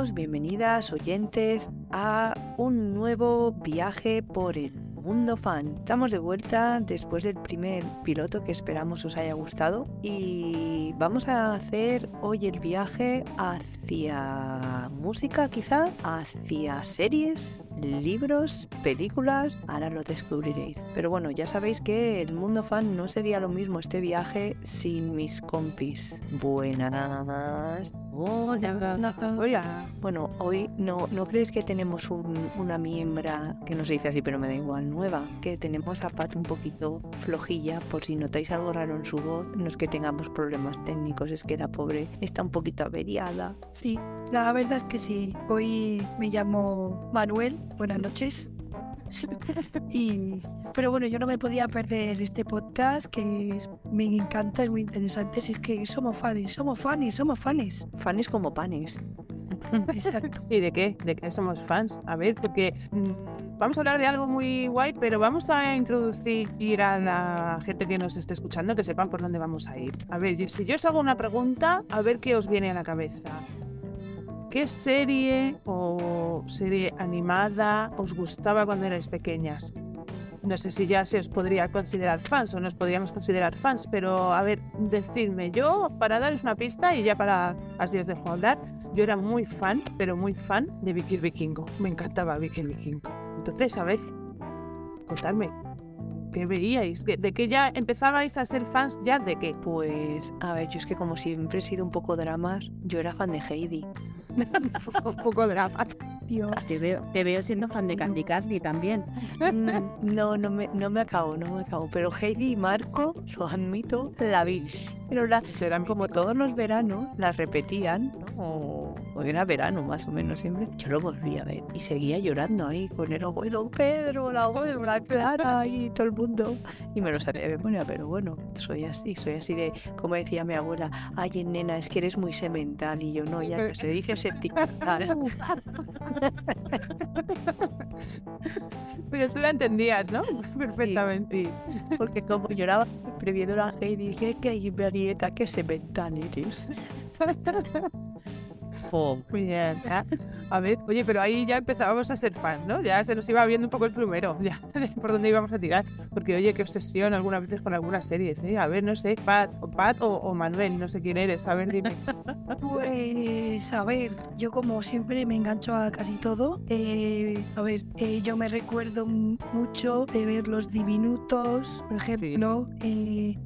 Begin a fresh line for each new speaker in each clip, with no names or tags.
Bienvenidos, bienvenidas oyentes a un nuevo viaje por el mundo fan. Estamos de vuelta después del primer piloto que esperamos os haya gustado y vamos a hacer hoy el viaje hacia música quizá, hacia series, libros, películas, ahora lo descubriréis. Pero bueno, ya sabéis que el mundo fan no sería lo mismo este viaje sin mis compis. Buenas. Hola. Hola. Bueno, hoy no, no creéis que tenemos una miembra que no se dice así, pero me da igual, nueva, que tenemos a Pat un poquito flojilla, por si notáis algo raro en su voz, no es que tengamos problemas técnicos, es que la pobre está un poquito averiada.
Sí, la verdad es que sí. Hoy me llamo Manuel buenas noches. y, pero bueno, yo no me podía perder este podcast que me encanta, es muy interesante. Si es que somos fans, somos fans, somos fans.
Fans como panes.
Exacto.
¿Y de qué? ¿De qué somos fans? A ver, porque mm, vamos a hablar de algo muy guay, pero vamos a introducir a la gente que nos esté escuchando que sepan por dónde vamos a ir. A ver, si yo os hago una pregunta, a ver qué os viene a la cabeza. ¿Qué serie o serie animada os gustaba cuando erais pequeñas? No sé si ya se os podría considerar fans o nos podríamos considerar fans, pero a ver, decidme, yo para daros una pista y ya para así os dejo hablar, yo era muy fan, pero muy fan de Vicky Vikingo. Me encantaba Vicky Vikingo. Entonces, a ver, contadme, ¿qué veíais? ¿De qué ya empezabais a ser fans ya de qué?
Pues, a ver, yo es que como siempre he sido un poco dramas, yo era fan de Heidi.
un poco drama.
Dios. Te veo, te veo siendo fan de Candy Candy también.
Mm, no, no me, no me acabo, no me acabo. Pero Heidi y Marco, lo admito, la vi. Pero la, eran como todos los veranos, las repetían, ¿no? Era verano más o menos siempre. Yo lo volví a ver y seguía llorando ahí con el abuelo Pedro, la abuela Clara y todo el mundo. Y me lo sabía de memoria, pero bueno, soy así, soy así de, como decía mi abuela, ay nena, es que eres muy semental y yo no, ya que se dice sentimental.
Pero tú la entendías, ¿no? Perfectamente.
Porque como lloraba previendo la Heidi, dije que nieta que se mentan eres.
Muy bien. A ver, oye, pero ahí ya empezábamos a ser fans, ¿no? Ya se nos iba viendo un poco el primero, ya, por dónde íbamos a tirar. Porque, oye, qué obsesión algunas veces con algunas series, ¿eh? A ver, no sé, Pat, o, Pat o, Manuel, no sé quién eres, a ver, dime.
Pues, a ver, yo como siempre me engancho a casi todo. Eh, a ver, eh, yo me recuerdo mucho de ver los diminutos, por ejemplo, eh,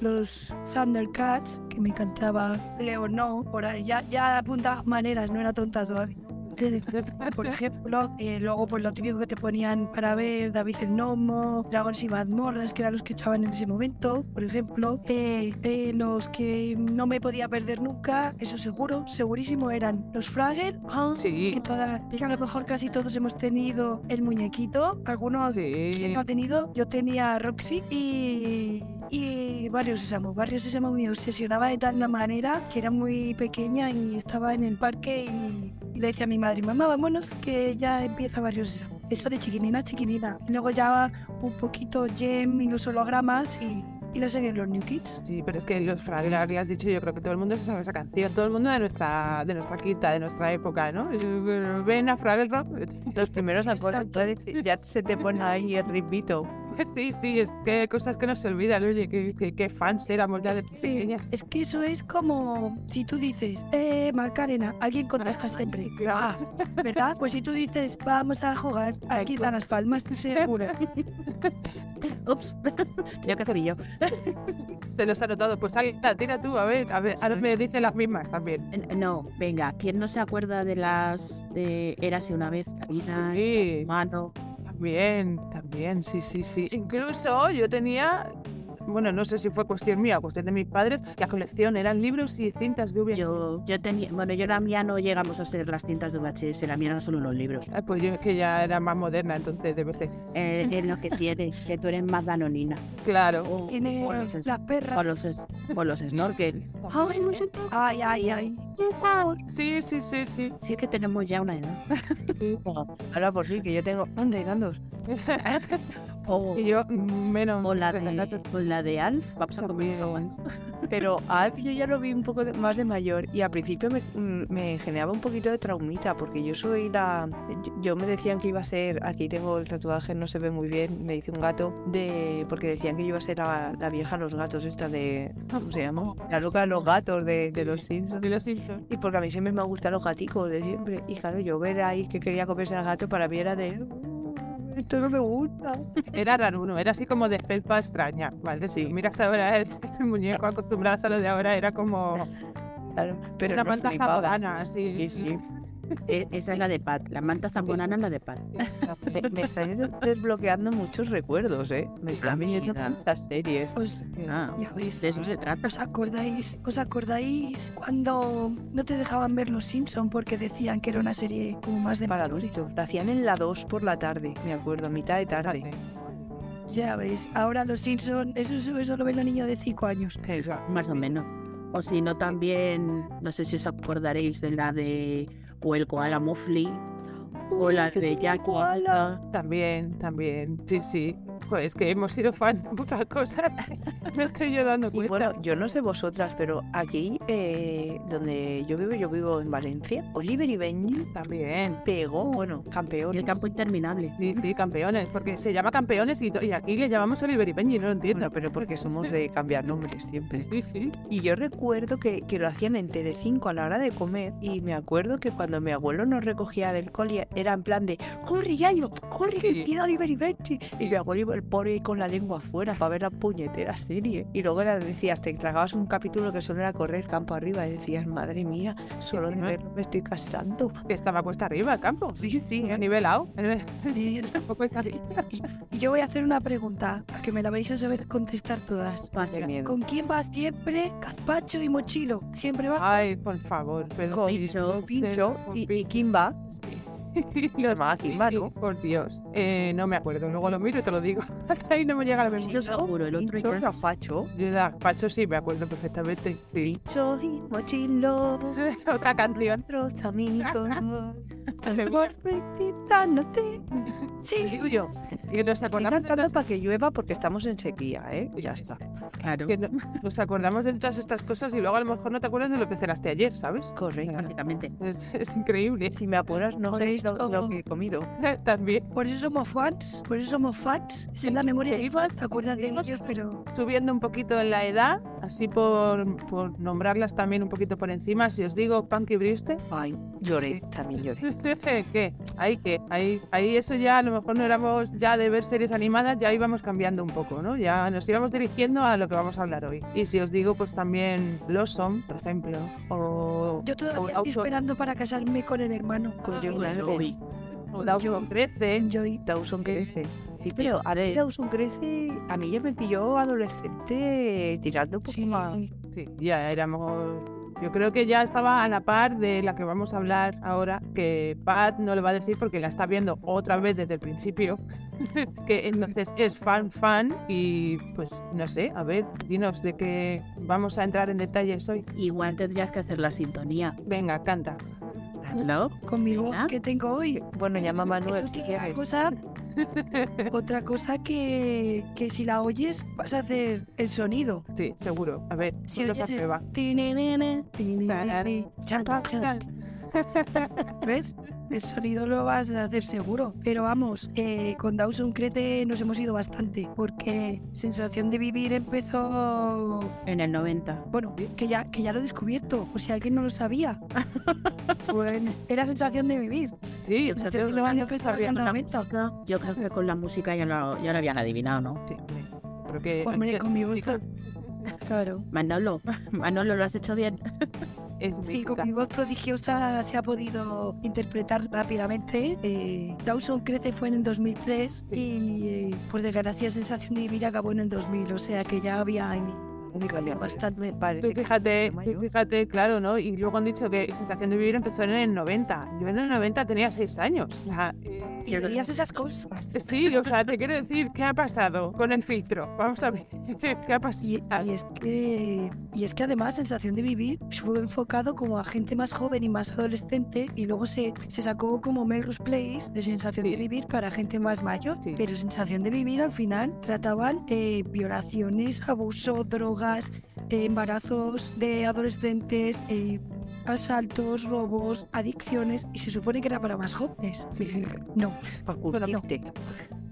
los Thundercats, que me encantaba, Leo no, por ahí, ya, ya apunta maneras, no era tonta todavía. Por ejemplo, eh, luego pues lo típico que te ponían para ver David el Gnomo, Dragons y Mazmorras, que eran los que echaban en ese momento, por ejemplo. Eh, eh, los que no me podía perder nunca, eso seguro, segurísimo, eran los Fraggle,
sí.
que, toda, que a lo mejor casi todos hemos tenido el muñequito, algunos que no ha tenido, yo tenía Roxy y y Barrio Sésamo. Barrio Sésamo me obsesionaba de tal manera que era muy pequeña y estaba en el parque y, le decía a mi madre, mamá, vámonos que ya empieza Sésamo. Eso de chiquinina, chiquinina. luego ya un poquito Gem y los hologramas y, y la serie Los New Kids.
Sí, pero es que los Fraggle, has dicho, yo creo que todo el mundo se sabe esa canción, todo el mundo de nuestra, de nuestra quinta, de nuestra época, ¿no? Ven a Fraggle Rock.
Los primeros acordes, ya se te pone ahí el ritmito.
Sí, sí, es que hay cosas que no se olvidan, oye, que, fans éramos ya de pequeñas.
es que eso es como si tú dices, eh, Macarena, alguien contesta siempre. Ah, ¿verdad? Pues si tú dices, vamos a jugar, aquí dan las palmas, seguro.
Ups, yo qué yo.
Se los ha notado. Pues ahí, tira tú, a ver, a ver, ahora me dicen las mismas también.
No, venga, ¿quién no se acuerda de las de Érase una vez la vida, sí. mano?
También, también, sí, sí, sí. Incluso yo tenía bueno, no sé si fue cuestión mía o cuestión de mis padres, la colección eran libros y cintas de VHS.
Yo, yo tenía, bueno, yo la mía no llegamos a ser las cintas de VHS, la mía eran solo los libros.
Ah, pues yo es que ya era más moderna, entonces debe ser.
Eh, es lo que tienes, que tú eres más danonina.
Claro.
O,
Tiene
o los, es-
las perras.
o los, es- o los snorkel.
Ay, no sé. ay, ay, ay.
Sí, sí, sí, sí.
Sí es que tenemos ya una edad.
Ahora por sí, que yo tengo... ¿Dónde, Gandos?
O,
Y yo menos.
o la de, o la de Alf, vamos a comer.
Pero a Alf yo ya lo vi un poco de- más de mayor y al principio me, me generaba un poquito de traumita porque yo soy la... yo- Yo me decían que iba a ser, aquí tengo el tatuaje, no se ve muy bien, me dice un gato, de porque decían que yo iba a ser la, la vieja los gatos esta de... ¿Cómo se llama? La loca de los gatos de, de los Simpsons.
De los Simpsons.
Y porque a mí siempre me han gustado los gaticos de siempre. Y claro, yo ver ahí que quería comerse al gato para mí era de... "Uh, Esto no me gusta.
Era raro, era así como de felpa extraña, ¿vale? Sí, mira hasta ahora el, el muñeco acostumbrado a lo de ahora era como
Claro, pero
una
no
manta
flipaba.
así.
Sí, sí.
E- esa es la de Pat, la manta zamorana es la de Pat.
Me, me están des- desbloqueando muchos recuerdos, ¿eh? Me están viniendo muchas series.
Os, ya veis.
de eso se trata.
¿Os acordáis, ¿Os acordáis cuando no te dejaban ver Los Simpson porque decían que era una serie como más de
adultos. La hacían en la 2 por la tarde, me acuerdo, mitad de tarde.
Ya veis, ahora Los Simpson, eso, eso, eso lo ven los niños de 5 años.
Más o menos. O si no, también, no sé si os acordaréis de la de o el koala Mofli o la de
koala.
También, también, sí, sí. Pues que hemos sido fans de muchas cosas. Me estoy yo dando
Y
cuenta.
bueno, yo no sé vosotras, pero aquí, eh, donde yo vivo, yo vivo en Valencia, Oliver y Benji
También.
pegó, bueno,
y
campeón.
el campo interminable.
Sí, sí, campeones, porque se llama campeones y, y aquí le llamamos Oliver y Benji, no lo entiendo.
Bueno, pero porque somos de cambiar nombres siempre.
Sí, sí.
Y yo recuerdo que, que lo hacían en Telecinco a la hora de comer y me acuerdo que cuando mi abuelo nos recogía del cole era en plan de ¡Corre, Yayo! ¡Corre, que
Sí.
empieza Oliver y Benji! Y mi abuelo el pobre con la lengua afuera para ver la puñetera serie. Y luego era, decías, te tragabas un capítulo que solo era correr campo arriba y decías, madre mía, solo de verlo me estoy casando.
Estaba cuesta arriba el campo.
Sí, sí,
Ha nivelado.
Y, y yo voy a hacer una pregunta, a que me la vais a saber contestar todas.
Qué miedo.
¿Con quién vas siempre? Gazpacho y mochilo. Siempre vas.
Ay, por favor. Pero
Con
Pincho,
Pincho y, y Kimba.
Sí.
Los
Sí,
¿no?
Por Dios. Eh, no me acuerdo. Luego lo miro y te lo digo. Hasta ahí no me llega la memoria.
Yo seguro, el otro yo-
Gazpacho.
Yo de Pacho sí me acuerdo perfectamente. Sí.
Y mochilo.
Otra canción.
Otros amigos.
Sí.
Yo. Que nos acordamos
para que llueva porque estamos en sequía, ¿eh? Ya está.
Claro,
que no- nos acordamos de todas estas cosas y luego a lo mejor no te acuerdas de lo que cenaste ayer, ¿sabes?
Correcto.
básicamente.
Es, es increíble.
Si me apuras, no sé lo, lo que he comido.
También
Por eso somos fans. Por eso somos fans. Es en la memoria de fans. Te acuerdas de ellos, pero.
subiendo un poquito en la edad, así por, por nombrarlas también un poquito por encima. Si os digo Punky Brewster,
Ay, lloré, también lloré.
¿qué? Ahí que, ahí, ahí eso ya a lo mejor no éramos ya de ver series animadas, ya íbamos cambiando un poco, ¿no? Ya nos íbamos dirigiendo a lo que vamos a hablar hoy. Y si os digo, pues también Blossom, por ejemplo, o,
Yo todavía
o
estoy
Dawson-
esperando para casarme con el hermano.
Pues yo, claro,
o Dawson crece.
Dawson crece. Sí,
Pero, a ver,
Dawson crece. A mí ya me pilló adolescente tirando un poco
Sí.
más.
Sí, ya éramos. Yo creo que ya estaba a la par de la que vamos a hablar ahora, que Pat no le va a decir porque la está viendo otra vez desde el principio, que entonces es fan fan y pues no sé, a ver, dinos de qué vamos a entrar en detalles hoy.
igual tendrías que hacer la sintonía.
Venga, canta.
¿No?
Con mi voz
¿Verdad?
que tengo hoy.
Bueno, llama Manuel. Quieres.
cosa, otra cosa que, que si la oyes vas a hacer el sonido.
Sí, seguro. A ver,
Si oyes el. ¿Ves? El sonido lo vas a hacer seguro. Pero vamos, eh, con Dawson Crece nos hemos ido bastante. Porque Sensación de Vivir empezó.
En el 90.
Bueno, que ya, que ya lo he descubierto. O si alguien no lo sabía. Pues era Sensación de Vivir.
Sí,
Sensación de Vivir empezó en el 90.
Yo creo que con la música ya lo, ya lo habían adivinado, ¿no?
sí, hombre, creo que
Hombre, con mi voz. Claro.
Manolo, Manolo, lo has hecho bien.
es
Sí, con mi voz prodigiosa se ha podido interpretar rápidamente. Eh, Dawson Crece fue en el 2003 y, eh, por desgracia, Sensación de Vivir acabó en el 2000. O sea que ya había ahí bastante.
Vale.
Tú fíjate,
Yo
tú fíjate, claro, ¿no? Y luego han dicho que Sensación de Vivir empezó en el 90. Yo en el 90 tenía 6 años. Sea, eh,
Y veías esas cosas.
sí, o sea, te quiero decir, ¿qué ha pasado con el filtro? Vamos a ver, ¿qué ha pasado?
Y, y es que, y es que además Sensación de Vivir fue enfocado como a gente más joven y más adolescente y luego se, se sacó como Melrose Place de Sensación
Sí.
de Vivir para gente más mayor.
Sí.
Pero Sensación de Vivir al final trataban eh, violaciones, abuso, drogas, eh, embarazos de adolescentes, eh, asaltos, robos, adicciones y se supone que era para más jóvenes. No,
Para curtirte.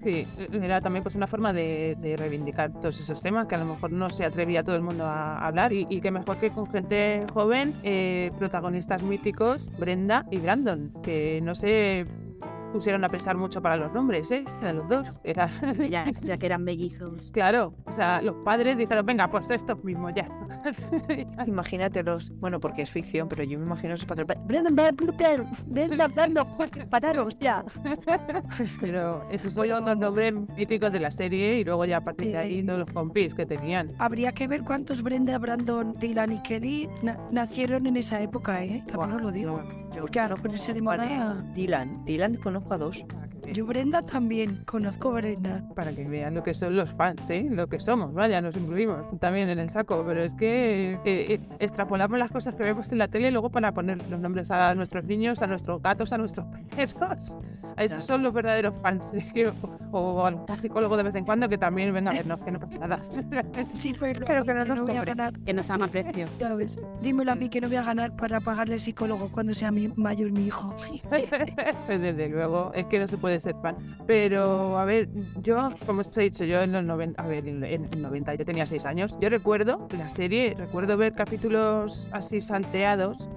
Sí, era también pues una forma de, de reivindicar todos esos temas que a lo mejor no se atrevía todo el mundo a hablar y, y que mejor que con gente joven, eh, protagonistas míticos, Brenda y Brandon, que no se pusieron a pensar mucho para los nombres, ¿eh? De los dos. Era,
Ya, ya que eran mellizos.
claro, o sea, los padres dijeron, venga, pues estos mismos ya.
Imagínatelos, bueno, porque es ficción, pero yo me imagino padres. Ven, ven, dando pararos ya.
Pero esos son los nombres míticos de la serie y luego ya a partir de ahí
Eh.
todos los compis que tenían.
Habría que ver cuántos Brenda, Brandon, Dylan y Kelly na- nacieron en esa época, ¿eh? También os lo digo. Porque al ponerse de moda...
Dylan, Dylan conozco
Lampa 2
yo Brenda también, conozco a Brenda.
para que vean lo que son los fans, ¿eh? Lo que somos, vaya, nos incluimos también en el saco, pero es que eh, eh, extrapolamos las cosas que vemos en la tele y luego para poner los nombres a nuestros niños, a nuestros gatos, a nuestros perros. A esos son los verdaderos fans. ¿eh? O, o algún psicólogo de vez en cuando que también venga a vernos, que no pasa nada.
Sí, pero,
Pero que no
que
nos
no voy a ganar,
Que nos ama precio.
ya ves. Dímelo a mí que no voy a ganar para pagarle al psicólogo cuando sea mi, mayor mi hijo.
Desde luego, es que no se puede ser fan. Pero, a ver, yo, como os he dicho, yo en los 90, a ver, en en el 90 yo tenía 6 años. Yo recuerdo la serie, recuerdo ver capítulos así salteados.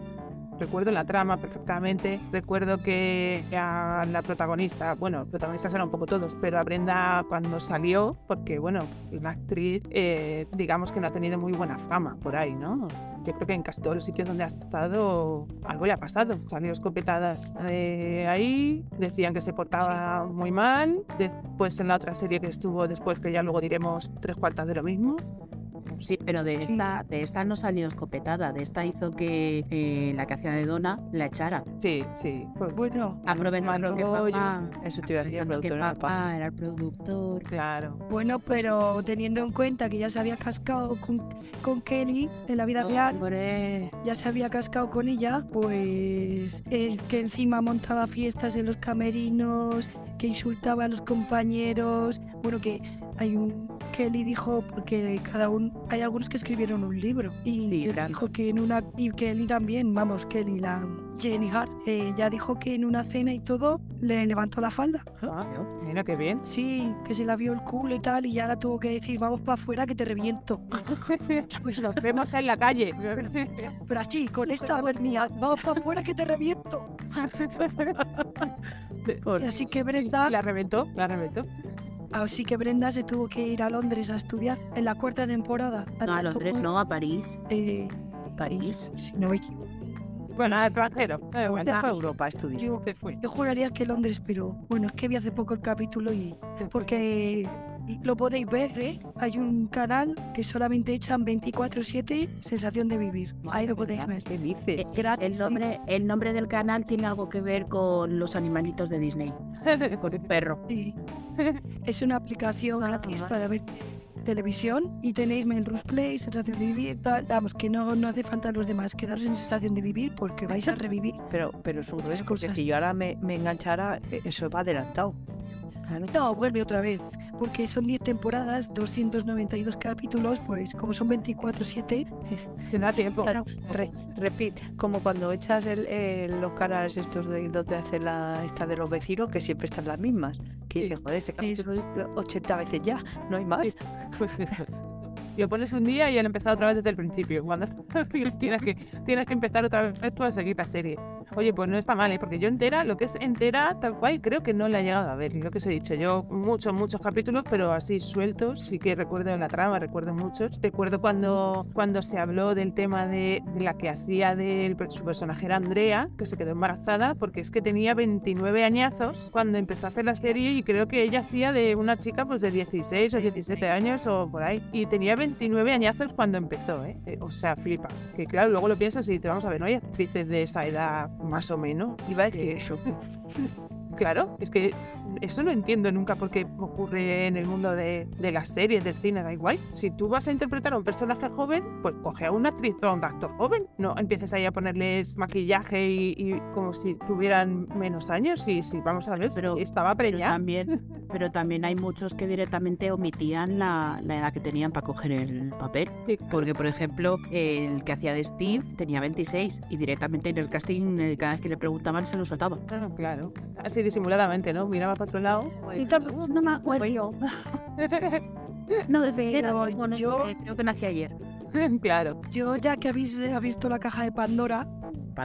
Recuerdo la trama perfectamente. Recuerdo que a la protagonista, bueno, protagonistas eran un poco todos, pero a Brenda cuando salió, porque bueno, la actriz, eh, digamos que no ha tenido muy buena fama por ahí, ¿no? Yo creo que en casi todos los sitios donde ha estado algo le ha pasado. Salió escopetadas de ahí, decían que se portaba muy mal. Después en la otra serie que estuvo después, que ya luego diremos tres cuartas de lo mismo.
Sí, pero de esta, de esta no salió escopetada. De esta hizo que eh, la que hacía de Donna la echara.
Sí, sí. pues,
Bueno,
Aprovechando que papá,
Eso te iba a decir, el
que
productor era papá.
papá era el productor.
claro.
bueno, pero teniendo en cuenta que ya se había cascado con, con Kelly en la vida real,
Hombre,
ya se había cascado con ella, pues eh, que encima montaba fiestas en los camerinos, que insultaba a los compañeros, bueno que hay un Kelly dijo porque cada uno hay algunos que escribieron un libro y
Sí,
dijo que en una y Kelly también, vamos Kelly la Jenny Hart ya dijo que en una cena y todo le levantó la falda.
Ah, mira qué bien.
Sí, que se la vio el culo y tal y ya la tuvo que decir vamos para afuera que te reviento.
Pues nos vemos en la calle.
Pero así, con esta voz mía, vamos para afuera que te reviento. Así que Brenda,
La reventó, la reventó.
Así que Brenda se tuvo que ir a Londres a estudiar en la cuarta temporada.
no, a Londres, no, a París.
Eh,
París.
si no me equivoco.
Bueno, al extranjero.
Fue a
ah,
Europa a estudiar.
Yo, yo juraría que Londres, pero bueno, es que vi hace poco el capítulo y porque lo podéis ver, ¿eh? Hay un canal que solamente echan 24/7 sensación de vivir. Ahí lo podéis ver.
¿Qué dices?
Eh,
Gratis,
El nombre, el nombre del canal tiene algo que ver con los animalitos de Disney. Con un perro.
Sí. Es una aplicación
Ah,
gratis para ver televisión y tenéis Melrose Play, Sensación de Vivir, tal. Vamos, que no, no hace falta los demás quedaros en Sensación de Vivir porque vais a revivir.
Pero, pero es un riesgo, porque si yo ahora me, me enganchara, eh, eso va adelantado.
No, vuelve otra vez, porque son 10 temporadas, 292 capítulos, pues como son 24-7,
Se da tiempo.
claro,
Re- repite, como cuando echas el- el- los canales estos de donde hace la esta de los vecinos, que siempre están las mismas. Que
Sí.
dices, joder, este capítulo es 80 veces ya, no hay más.
Y lo pones un día y han empezado otra vez desde el principio. Cuando tienes que, tienes que empezar otra vez tú a seguir la serie. Oye, pues no está mal, ¿eh? porque yo entera, lo que es entera, tal cual, creo que no la he llegado a ver. Lo que os he dicho, yo muchos, muchos capítulos, pero así sueltos, sí que recuerdo la trama, recuerdo muchos. Recuerdo cuando, cuando se habló del tema de, la que hacía de su personaje era Andrea, que se quedó embarazada, porque es que tenía 29 añazos cuando empezó a hacer la serie y creo que ella hacía de una chica pues de 16 o 17 años o por ahí. Y tenía 29 añazos cuando empezó, ¿eh? O sea, flipa. Que claro, luego lo piensas y dices, vamos a ver, no hay actrices de esa edad más o menos.
Iba a decir eso.
Claro, es que eso no entiendo nunca por qué ocurre en el mundo de, las series, del cine, da igual. Si tú vas a interpretar a un personaje joven, pues coge a una actriz o a un actor joven. No empieces ahí a ponerles maquillaje y, como si tuvieran menos años. Y si vamos a ver, pero estaba preñada.
También, pero también hay muchos que directamente omitían la, edad que tenían para coger el papel. Porque, por ejemplo, el que hacía de Steve tenía 26 y directamente en el casting, eh, cada vez que le preguntaban, se lo soltaba.
claro. Así disimuladamente, ¿no? Miraba para otro lado.
no me acuerdo.
no, pero yo creo que nací ayer.
claro.
Yo, ya que habéis visto la caja de Pandora,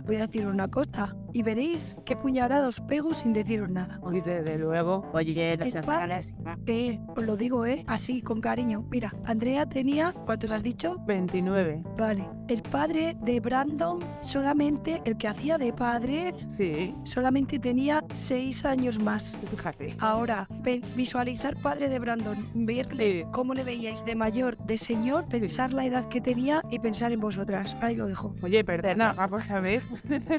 voy a decir una cosa y veréis qué puñalados pego sin deciros nada.
Oye, desde luego.
Oye,
no Eh, os lo digo, ¿eh? Así, con cariño. Mira, Andrea tenía, ¿cuántos has dicho?
29.
Vale. El padre de Brandon, solamente el que hacía de padre,
sí.
solamente tenía 6 años más.
Fíjate.
Ahora, visualizar padre de Brandon, verle cómo le veíais de mayor, de señor, pensar la edad que tenía y pensar en vosotras. Ahí lo dejo.
Oye, perdona, vamos a ver.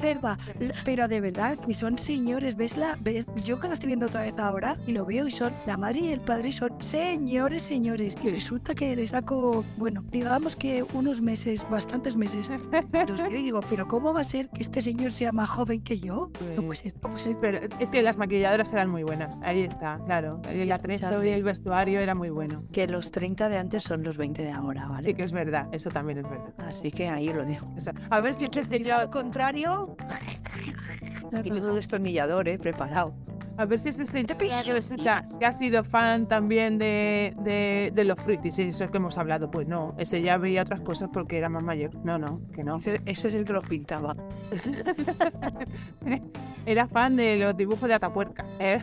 Cerda, pero de verdad que son señores, ves la, ves, yo que la estoy viendo otra vez ahora y lo veo y son la madre y el padre son señores, señores. Y resulta que le saco, bueno, digamos que unos meses, bastantes meses. Los veo y digo, pero ¿cómo va a ser que este señor sea más joven que yo? No puede ser, no puede ser.
Pero es que las maquilladoras eran muy buenas. Ahí está, claro. El atrezo y el vestuario era muy bueno.
Que los 30 de antes son los 20 de ahora, ¿vale?
Sí, que es verdad. Eso también es verdad.
Así que ahí lo dejo.
a ver si este sería
al contrario.
Y todo destornillador, ¿eh? Preparado.
A ver si ese señor que, ha sido fan también de, de, los fruitis, y eso es que hemos hablado. Pues no, ese ya veía otras cosas porque era más mayor. No, no, que no.
Ese, es el que los pintaba.
era fan de los dibujos de Atapuerca. ¿eh?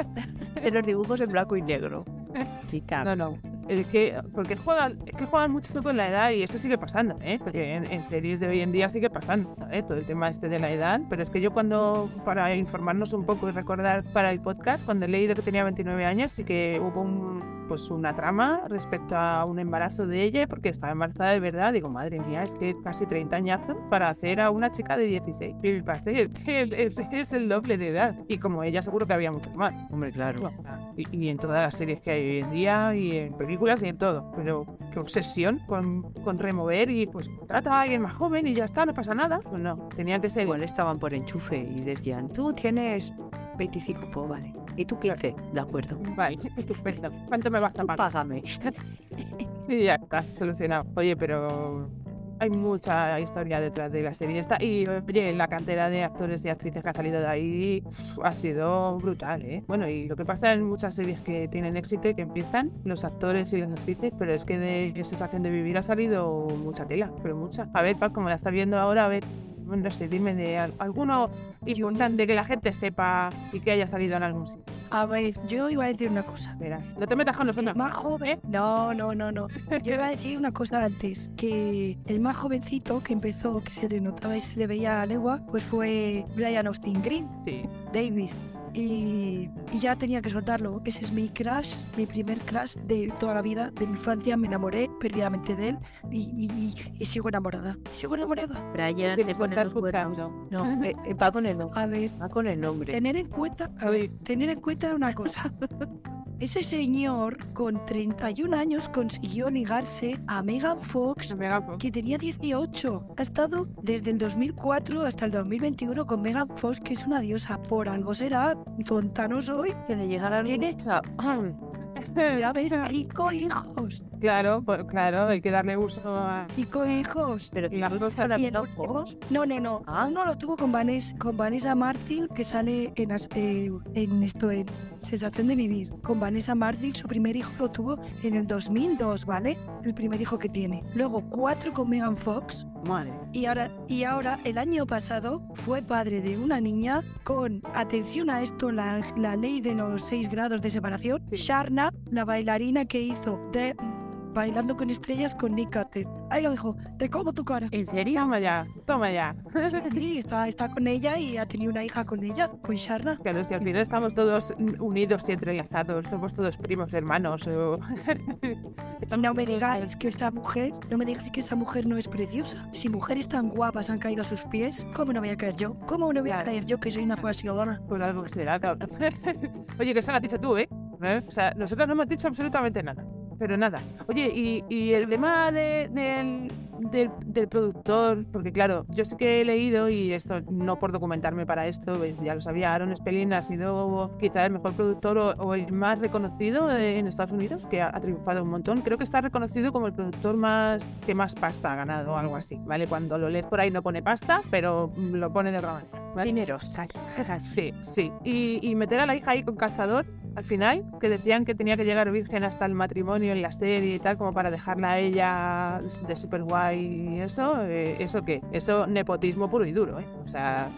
de los dibujos en blanco y negro.
Chica. No, no. Es que, porque juegan, es que juegan mucho con la edad y eso sigue pasando, ¿eh? en, series de hoy en día sigue pasando, ¿eh? Todo el tema este de la edad. Pero es que yo cuando, para informarnos un poco y recordar para el podcast, cuando he leído que tenía 29 años, sí que hubo un, pues una trama respecto a un embarazo de ella, porque estaba embarazada de verdad. Digo, madre mía, es que casi 30 años para hacer a una chica de 16. Y me parece es, es, el doble de edad. Y como ella seguro que había mucho más.
Hombre, claro.
Y, y en todas las series que hay hoy en día y en películas y en todo. Pero qué obsesión con, con remover y pues trata a alguien más joven y ya está, no pasa nada. Pues no, tenía que ser.
Igual estaban por enchufe y decían, tú tienes 25, pues vale. ¿Y tú 15? De acuerdo.
Vale, estupendo. ¿Cuánto me vas a pagar?
Págame.
y ya está, solucionado. Oye, pero hay mucha historia detrás de la serie esta y oye, la cantera de actores y actrices que ha salido de ahí ha sido brutal, ¿eh? Bueno, y lo que pasa en muchas series que tienen éxito y que empiezan los actores y las actrices, pero es que de sensación de vivir ha salido mucha tela, pero mucha. A ver, Paco, como la estás viendo ahora, a ver, no sé, dime de alguno importante que la gente sepa y que haya salido en algún sitio.
A ver, yo iba a decir una cosa.
Verás, no te metas con nosotros.
Más joven. No, no, no, no. Yo iba a decir una cosa antes. Que el más jovencito que empezó, que se le notaba y se le veía a legua, pues fue Brian Austin Green.
Sí.
David y, ya tenía que soltarlo. Ese es mi crush, mi primer crush de toda la vida, de mi infancia. Me enamoré perdidamente de él y, sigo enamorada. Sigo enamorada.
Brian, te pones
escuchando. No, eh, eh, va con el nombre.
A ver,
va con el nombre.
Tener en cuenta, a ver, tener en cuenta una cosa. Ese señor con 31 años consiguió ligarse a Megan Fox, que tenía 18. Ha estado desde el 2004 hasta el 2021 con Megan Fox, que es una diosa. Por algo será. Contanos hoy.
Que le llegara
Tiene... ya ves, cinco hijos.
Claro, pues, claro, hay que darle uso a...
Cinco hijos.
Pero
y la No, no, no. Ah. Uno lo tuvo con Vanessa, con Vanessa Marcil, que sale en, eh, en esto, en Sensación de vivir. Con Vanessa Martin, su primer hijo lo tuvo en el 2002, ¿vale? El primer hijo que tiene. Luego cuatro con Megan Fox.
Madre.
Y ahora, y ahora, el año pasado, fue padre de una niña con, atención a esto, la, la ley de los seis grados de separación.
Sí.
Sharna, la bailarina que hizo de Bailando con estrellas con Nick Carter. Ahí lo dejo. Te como tu cara.
¿En serio?
Toma ya, toma ya.
Sí, está, está con ella y ha tenido una hija con ella, con Sharna.
Claro, si al final estamos todos unidos y entrelazados, somos todos primos hermanos. O...
No me digáis que esta mujer, no me digáis que esa mujer no es preciosa. Si mujeres tan guapas han caído a sus pies, ¿cómo no voy a caer yo? ¿Cómo no voy a caer yo que soy una fascinadora?
Por algo será. Oye, que eso lo has dicho tú, ¿eh? ¿Eh? O sea, nosotros no hemos dicho absolutamente nada. Pero nada. Oye, y, y el tema de- del, del, del productor, porque claro, yo sí que he leído, y esto no por documentarme para esto, pues, ya lo sabía, Aaron Spelling ha sido quizá el mejor productor o, o el más reconocido en Estados Unidos, que ha, ha triunfado un montón. Creo que está reconocido como el productor más que más pasta ha ganado o algo así, ¿vale? Cuando lo lees por ahí no pone pasta, pero lo pone de otra manera. ¿vale?
Dinero.
Sí, sí. Y, y meter a la hija ahí con cazador al final, que decían que tenía que llegar virgen hasta el matrimonio en la serie y tal, como para dejarla a ella de super guay y eso, eh, ¿eso qué? Eso nepotismo puro y duro, ¿eh? O sea,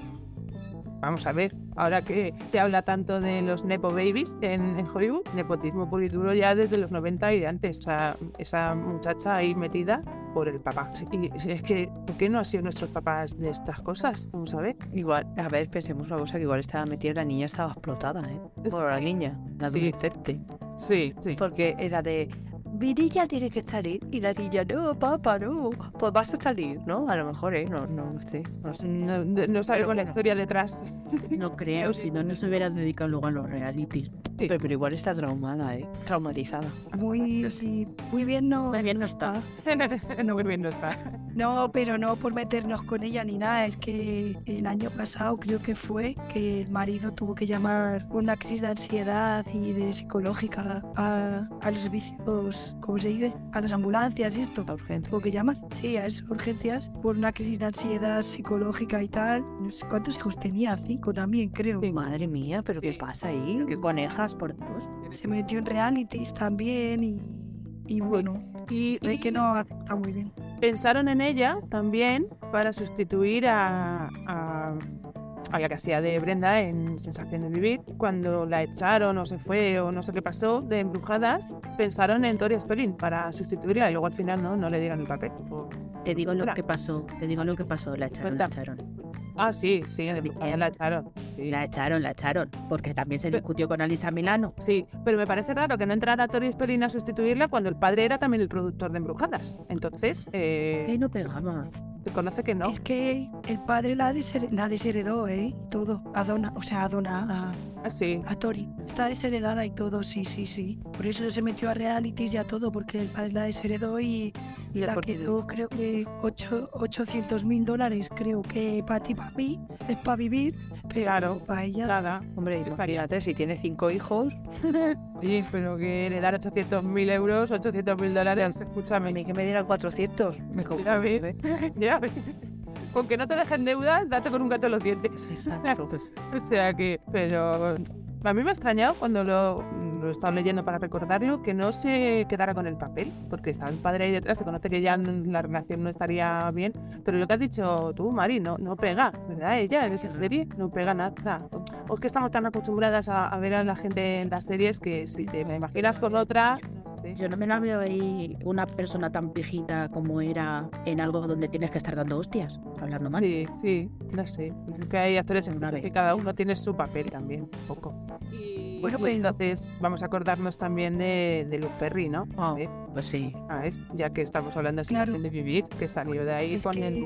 vamos a ver, ahora que se habla tanto de los nepo babies en, en Hollywood, nepotismo puro y duro ya desde los 90 y de antes, esa, esa muchacha ahí metida por el papá. Y es que, ¿por qué no han sido nuestros papás de estas cosas? Vamos a ver.
Igual, a ver, pensemos una cosa que igual estaba metida, la niña estaba explotada, ¿eh? Bueno, la niña, la adolescente.
Sí, sí.
Porque era de, mi niña tiene que salir y la niña, no, papá, no, pues vas a salir, ¿no? A lo mejor, ¿eh? No, no, sé, no sé.
No, no, no sabemos la
bueno.
historia detrás.
No creo, si no, no se hubiera dedicado luego a los realities.
Pero, pero igual está traumada, ¿eh? Traumatizada.
Muy, sí, muy bien no,
Muy bien no está.
no, muy bien no está.
No, pero no por meternos con ella ni nada. Es que el año pasado creo que fue que el marido tuvo que llamar por una crisis de ansiedad y de psicológica a, a los servicios, ¿cómo se dice? A las ambulancias y esto.
La urgencia.
Tuvo que llamar, sí, a esas urgencias por una crisis de ansiedad psicológica y tal. No sé cuántos hijos tenía, cinco también, creo.
Madre mía, ¿pero qué pasa ahí?
¿Qué conejas, por Dios?
Se metió en realities también y, y bueno,
Y,
ve que no acepta muy bien.
pensaron en ella también para sustituir a, a, a la que hacía de Brenda en Sensación de Vivir. Cuando la echaron o se fue o no sé qué pasó de Embrujadas, pensaron en Tori Spelling para sustituirla y luego al final no, no le dieron el papel.
Te digo lo
Hola.
que pasó, te digo lo que pasó, la echaron, la echaron.
Ah, sí, sí, de Embrujadas la echaron. Sí.
La echaron, la echaron, porque también se discutió con Alisa Milano.
Sí, pero me parece raro que no entrara Tori Spelling a sustituirla cuando el padre era también el productor de Embrujadas. Entonces, eh,
Es que ahí no pegaba.
Se conoce que no.
Es que el padre la, desher- la desheredó, ¿eh? Todo. A Donna, o sea, a Donna, a,
Ah, sí,
a Tori. Está desheredada y todo, sí, sí, sí. Por eso se metió a realities y a todo, porque el padre la desheredó y, y
Y
la quedó, creo que, ocho- 800 mil dólares, creo que para ti, para mí, es para vivir, pero
Claro.
para ella...
nada.
Hombre, imagínate, si tiene cinco hijos,
Oye, pero que le dan 800.000 euros, 800.000 dólares,
a
escúchame.
mí que me dieran 400, me compro.
Ya Con que no te dejen deudas, date con un gato en los dientes.
Exacto.
O sea que, pero a mí me ha extrañado cuando lo, lo he estado leyendo para recordarlo, que no se quedara con el papel, porque está el padre ahí detrás, se conoce que ya la relación no estaría bien, pero lo que has dicho tú, Mari, no, no pega, ¿verdad? Ella en esa serie no pega nada. O, o es que estamos tan acostumbradas a, a ver a la gente en las series que si te me imaginas con otra...
Yo no me la veo ahí una persona tan viejita como era en algo donde tienes que estar dando hostias, hablando mal.
Sí, sí, no sé. Creo que hay actores en
Una
que cada uno tiene su papel también, un poco. Y,
Bueno, pues-
entonces vamos a acordarnos también de, de Luke Perry, ¿no?
Ah,
ver,
Pues sí.
a ver, ya que estamos hablando de
Claro.
situación de vivir, que salió de ahí
Es
con
que,
el...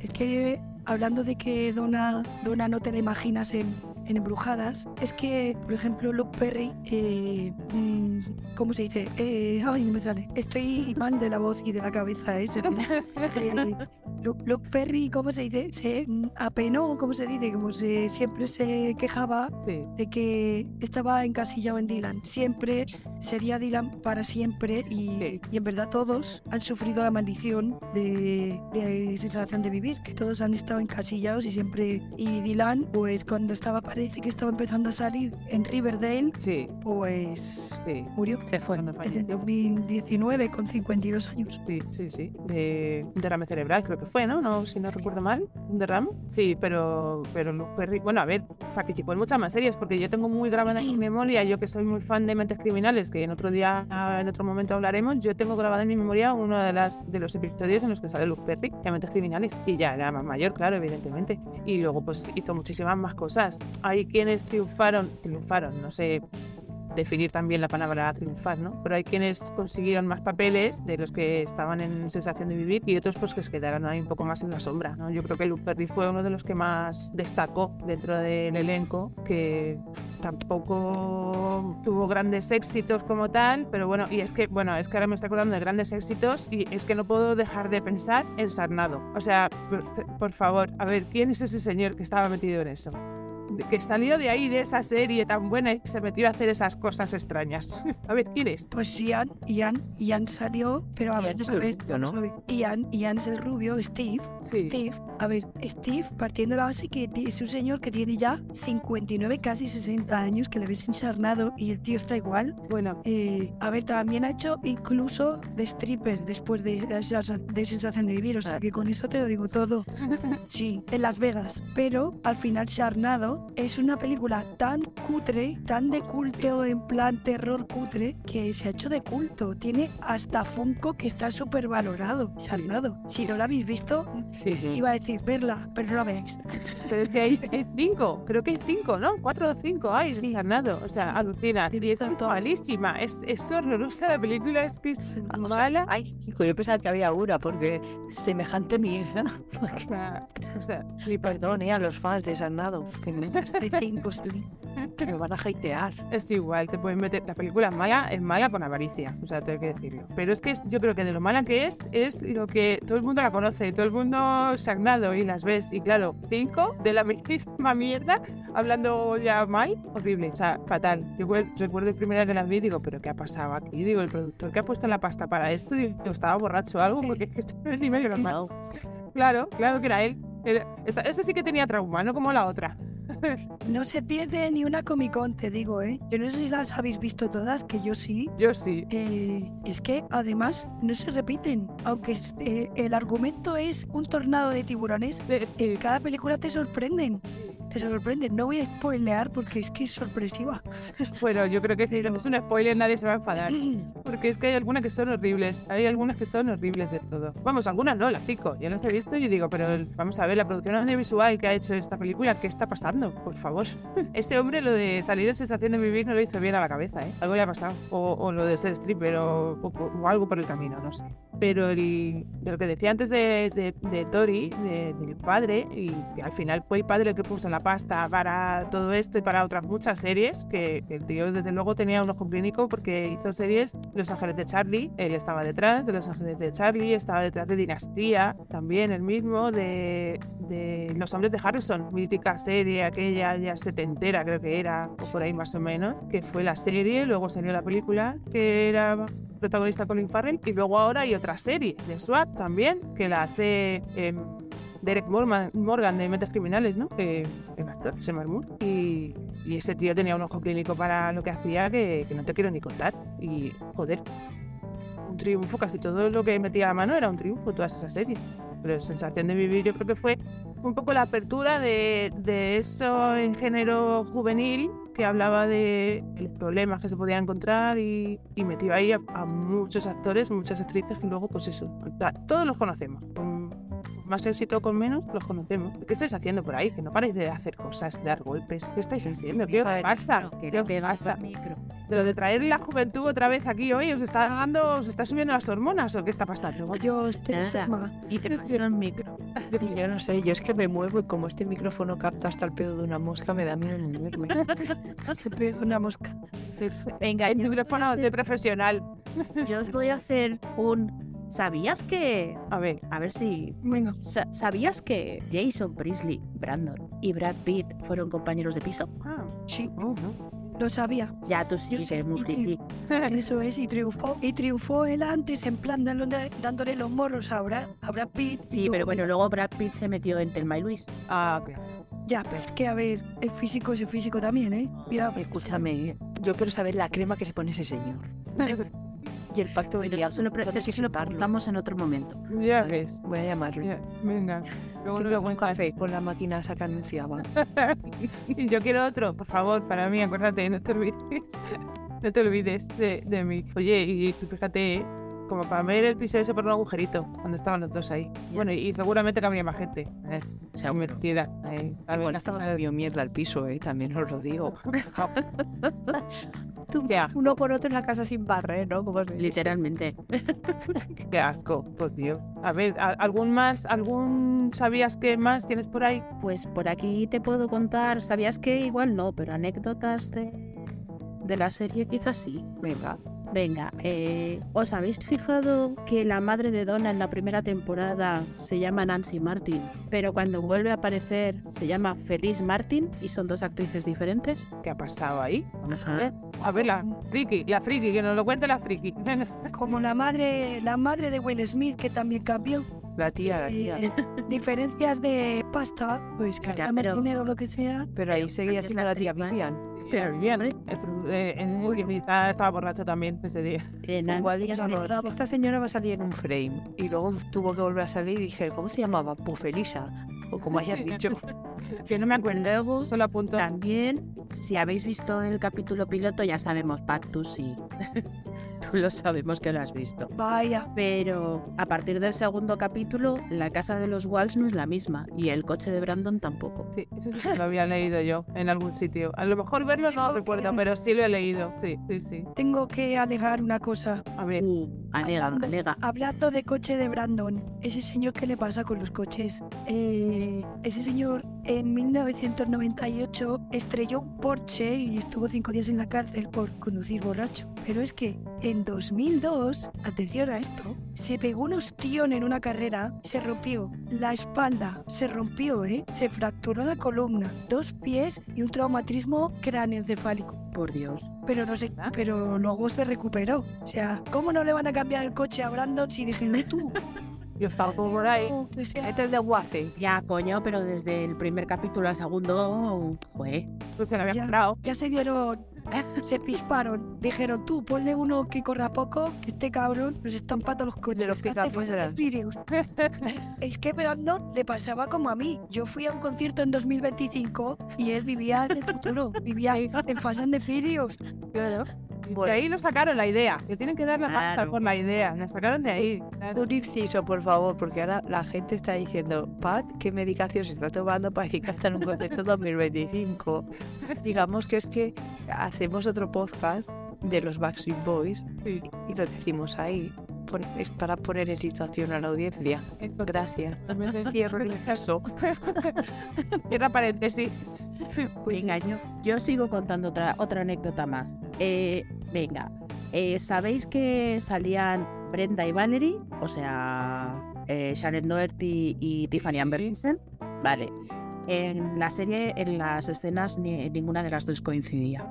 es que hablando de que Donna, Donna no te la imaginas en, en Embrujadas, es que, por ejemplo, Luke Perry, eh, mm, ¿cómo se dice? Eh, ay, no me sale. Estoy mal de la voz y de la cabeza, ¿eh? Se- eh, Luke, Luke Perry, ¿cómo se dice? Se mm, apenó, ¿cómo se dice? Como se, siempre se quejaba
Sí.
de que estaba encasillado en Dylan. Siempre sería Dylan para siempre y,
Sí.
y en verdad todos han sufrido la maldición de, de sensación de vivir, que todos han estado encasillados y siempre... Y Dylan, pues cuando estaba, parece que estaba empezando a salir en Riverdale,
Sí,
pues
sí.
murió
Se fue.
En el 2019 con 52 años.
Sí, sí, sí. De un derrame cerebral, creo que fue, ¿no? no si no recuerdo mal. ¿Un derrame? Sí, pero, pero Luke Perry, bueno, a ver, participó en muchas más series, porque yo tengo muy grabada en mi memoria, yo que soy muy fan de Mentes Criminales, que en otro día, en otro momento hablaremos, yo tengo grabada en mi memoria uno de, las, de los episodios en los que sale Luke Perry, de Mentes Criminales, y ya era más mayor, claro, evidentemente. Y luego, pues, hizo muchísimas más cosas. Hay quienes triunfaron, triunfaron, no sé definir también la palabra triunfar, ¿no? Pero hay quienes consiguieron más papeles de los que estaban en sensación de vivir y otros pues que se quedaron ahí un poco más en la sombra. Yo creo que Luke Perry fue uno de los que más destacó dentro del elenco, que tampoco tuvo grandes éxitos como tal, pero bueno, y es que, bueno, es que ahora me estoy acordando de grandes éxitos y es que no puedo dejar de pensar en Sarnado. O sea, por, por favor, a ver, ¿quién es ese señor que estaba metido en eso? Que salió de ahí, de esa serie tan buena y se metió a hacer esas cosas extrañas. A ver, ¿quién es?
Pues Ian, Ian, Ian salió, pero a ver,
Ian es
a
el
ver,
rubio, ¿no?
vamos a ver. Ian, Ian es el rubio, Steve,
Sí.
Steve, a ver, Steve, partiendo de la base que es un señor que tiene ya 59, casi 60 años, que le ves encharnado y el tío está igual.
Bueno,
Eh, a ver, también ha hecho incluso de stripper después de, de, de sensación de vivir, o sea que con eso te lo digo todo. Sí, en Las Vegas. Pero al final Charnado es una película tan cutre, tan de culto en plan terror cutre, que se ha hecho de culto. Tiene hasta Funko que está súper valorado. Charnado. Si no la habéis visto,
sí, sí.
iba a decir verla, pero no la veáis.
Pero es que hay, hay cinco, creo que hay cinco, ¿no? Cuatro o cinco hay
Sí.
encarnado. O sea, alucina. Y es malísima. Es, es horrorosa la película, es
Ah, o sea,
mala.
Ay, chico, yo pensaba que había una porque semejante a mi hija.
O sea, o sea,
a los fans de Sarnado, que me,
De cinco, sí.
me van a hatear.
Es igual, te pueden meter. La película es mala, es mala con avaricia, o sea, tengo que decirlo. Pero es que es- yo creo que de lo mala que es, es lo que todo el mundo la conoce, todo el mundo se ha y las ves. Y claro, cinco de la misma mierda, hablando ya mal, horrible, o sea, fatal. Yo recuer- recuerdo el primera vez que las vi y digo, ¿pero qué ha pasado aquí? Digo, el productor que ha puesto la pasta para esto, digo, estaba borracho o algo, porque es que esto no es ni medio normal. Claro, claro que era él. Era- esta- ese sí que tenía trauma, no como la otra.
No se pierde ni una Comic Con, te digo, ¿eh? Yo no sé si las habéis visto todas, que yo sí.
Yo sí.
Eh, es que además no se repiten. Aunque es- eh, el argumento es un tornado de tiburones, en cada película te sorprenden. Te sorprenden. No voy a spoilear porque es que es sorpresiva.
Bueno, yo creo que si no es un spoiler, nadie se va a enfadar. Porque es que hay algunas que son horribles. Hay algunas que son horribles de todo. Vamos, algunas no, las cinco. Yo las he visto y digo, pero vamos a ver, la producción audiovisual que ha hecho esta película, ¿qué está pasando? Por favor. Este hombre lo de salir en sensación de vivir no lo hizo bien a la cabeza, ¿eh? Algo le ha pasado. O, o lo de ser stripper o, o- o algo por el camino, no sé. Pero el, de lo que decía antes de, de, de Tori, de- del padre, y al final fue el padre el que puso la pasta para todo esto y para otras muchas series, que, que el tío desde luego tenía un ojo clínico porque hizo series Los Ángeles de Charlie, él estaba detrás de Los Ángeles de Charlie, estaba detrás de Dinastía, también el mismo, de, de Los Hombres de Harrison, mítica serie, aquella ya setentera creo que era, o por ahí más o menos, que fue la serie, luego salió la película, que era protagonista Colin Farrell, y luego ahora hay otra serie de SWAT también, que la hace em, Derek Morgan, de Mentes Criminales, ¿no? Que el actor, Moore. Y, y ese tío tenía un ojo clínico para lo que hacía que, que no te quiero ni contar. Y, joder, un triunfo, casi todo lo que metía a mano era un triunfo, todas esas series. Pero Sensación de Vivir yo creo que fue un poco la apertura de, de eso en género juvenil que hablaba de los problemas que se podían encontrar y, y metió ahí a, a muchos actores, muchas actrices que luego, pues eso, todos los conocemos. Más éxito con menos, los conocemos. ¿Qué estáis haciendo por ahí? Que no paráis de hacer cosas, de dar golpes. ¿Qué estáis haciendo? ¿Qué os pasa?
Que
¿Qué os pasa? De lo de traer la juventud otra vez aquí hoy, ¿os está dando, os está subiendo las hormonas o qué está pasando?
Yo estoy enferma.
Y te pasan el micro.
Yo no sé, yo es que me muevo y como este micrófono capta hasta el pedo de una mosca, me da miedo moverme.
Te pego una mosca.
Venga,
El micrófono de profesional.
Yo os voy a hacer un ¿Sabías que...
A ver,
A ver si...
Bueno,
sa- ¿Sabías que Jason Priestley, Brandon y Brad Pitt fueron compañeros de piso?
ah,
sí,
oh, no.
lo sabía.
Ya tú sí
Yo
que
sí,
es.
Eso es, y triunfó. Y triunfó él antes, en plan dándole, dándole los morros a Brad, a Brad Pitt.
Sí, pero
luego,
bueno, luego Brad Pitt se metió en Telma y Luis.
Ah, claro.
Ya, pero es que a ver, el físico es el físico también, ¿eh? Cuidado.
Escúchame, yo quiero saber la crema que se pone ese señor. Y el pacto de
Pero eso lo, pre-
¿dónde
eso lo preguntamos en otro momento.
Ya ves.
Voy a llamarlo.
ya, Venga. Luego no lo
un café con la máquina esa que anunciaba.
Yo quiero otro, por favor, para mí, acuérdate, no te olvides. No te olvides de, de mí. Oye, y fíjate, ¿eh? como para ver el piso ese por un agujerito, cuando estaban los dos ahí. Bueno, y seguramente que habría más gente. Eh,
Seguro.
metida.
Igual
la
estaba mierda al piso, eh, también os lo digo. Uno por otro en la casa sin barrer, ¿no? Como.
Literalmente.
qué asco, por Dios. A ver, ¿a- ¿algún más? ¿Algún sabías qué más tienes por ahí?
Pues por aquí te puedo contar, ¿sabías que igual no, pero anécdotas de, de la serie quizás sí?
Venga.
Venga, eh, ¿os habéis fijado que la madre de Donna en la primera temporada se llama Nancy Martin, pero cuando vuelve a aparecer se llama Feliz Martin y son dos actrices diferentes?
¿Qué ha pasado ahí? Vamos a
Ajá.
ver. A ver, la friki, la friki, que nos lo cuente la friki.
Como la madre, la madre de Will Smith, que también cambió.
La tía, la tía.
Eh, diferencias de pasta, pues ganamos
pero-
dinero o lo que sea.
Pero ahí seguía siendo
la
tía Vivian.
Pero bien, ¿eh? En guionista estaba borracho también ese día.
Igual esta señora va a salir en un frame. Y luego tuvo que volver a salir y dije, ¿cómo se llamaba? Pues Felisa. O como hayas dicho.
Que no me acuerdo.
Luego,
Solo apunto.
También, si habéis visto el capítulo piloto, ya sabemos, Pat, tú sí. tú lo sabemos que lo has visto.
Vaya,
Pero a partir del segundo capítulo, la casa de los Walls no es la misma y el coche de Brandon tampoco.
Sí, eso sí que lo había leído yo en algún sitio. A lo mejor verlo no recuerdo,
que-
pero sí lo he leído. Sí, sí, sí.
tengo que alegar una cosa.
A ver,
Uh, alega,
Hablando-
alega.
Hablando de coche de Brandon, ese señor, ¿qué le pasa con los coches? Eh, ese señor en 1998 estrelló un Porsche y estuvo cinco días en la cárcel por conducir borracho. Pero es que en 2002, atención a esto, se pegó un ostión en una carrera, se rompió la espalda, se rompió, ¿eh? Se fracturó la columna, dos pies y un traumatismo cráneoencefálico
Por Dios.
pero no sé, pero luego se recuperó. O sea, ¿cómo no le van a cambiar el coche a Brandon si dijeron tú?
yo estaba por ahí.
Este es de Guace.
Ya, coño, pero desde el primer capítulo al segundo, fue.
Pues se lo había
Ya.
comprado.
ya se dieron, se pisparon. Dijeron tú, ponle uno que corra poco, que este cabrón nos está empatando los coches.
los
que hace Fast
picapiedras.
and Furious". es que Brandon le pasaba como a mí. Yo fui a un concierto en 2025 y él vivía en el futuro, vivía en Fast and the Furious.
Claro.
De ahí lo sacaron la idea. Que tienen que dar la pasta por la idea. La sacaron de ahí. Claro.
Un inciso, por favor, porque ahora la gente está diciendo, Pat, ¿qué medicación se está tomando para que hasta en un concepto 2025? Digamos que es que hacemos otro podcast de los Backstreet Boys
Sí.
y lo decimos ahí. Es para poner en situación a la audiencia. Gracias. Cierro el caso.
Cierra paréntesis.
Venga, yo, yo sigo contando otra, otra anécdota más. Eh, venga, eh, ¿sabéis que salían Brenda y Valerie? O sea, eh, Sharon Doherty y Tiffany Amber. Vale. En la serie, en las escenas, ni- ninguna de las dos coincidía.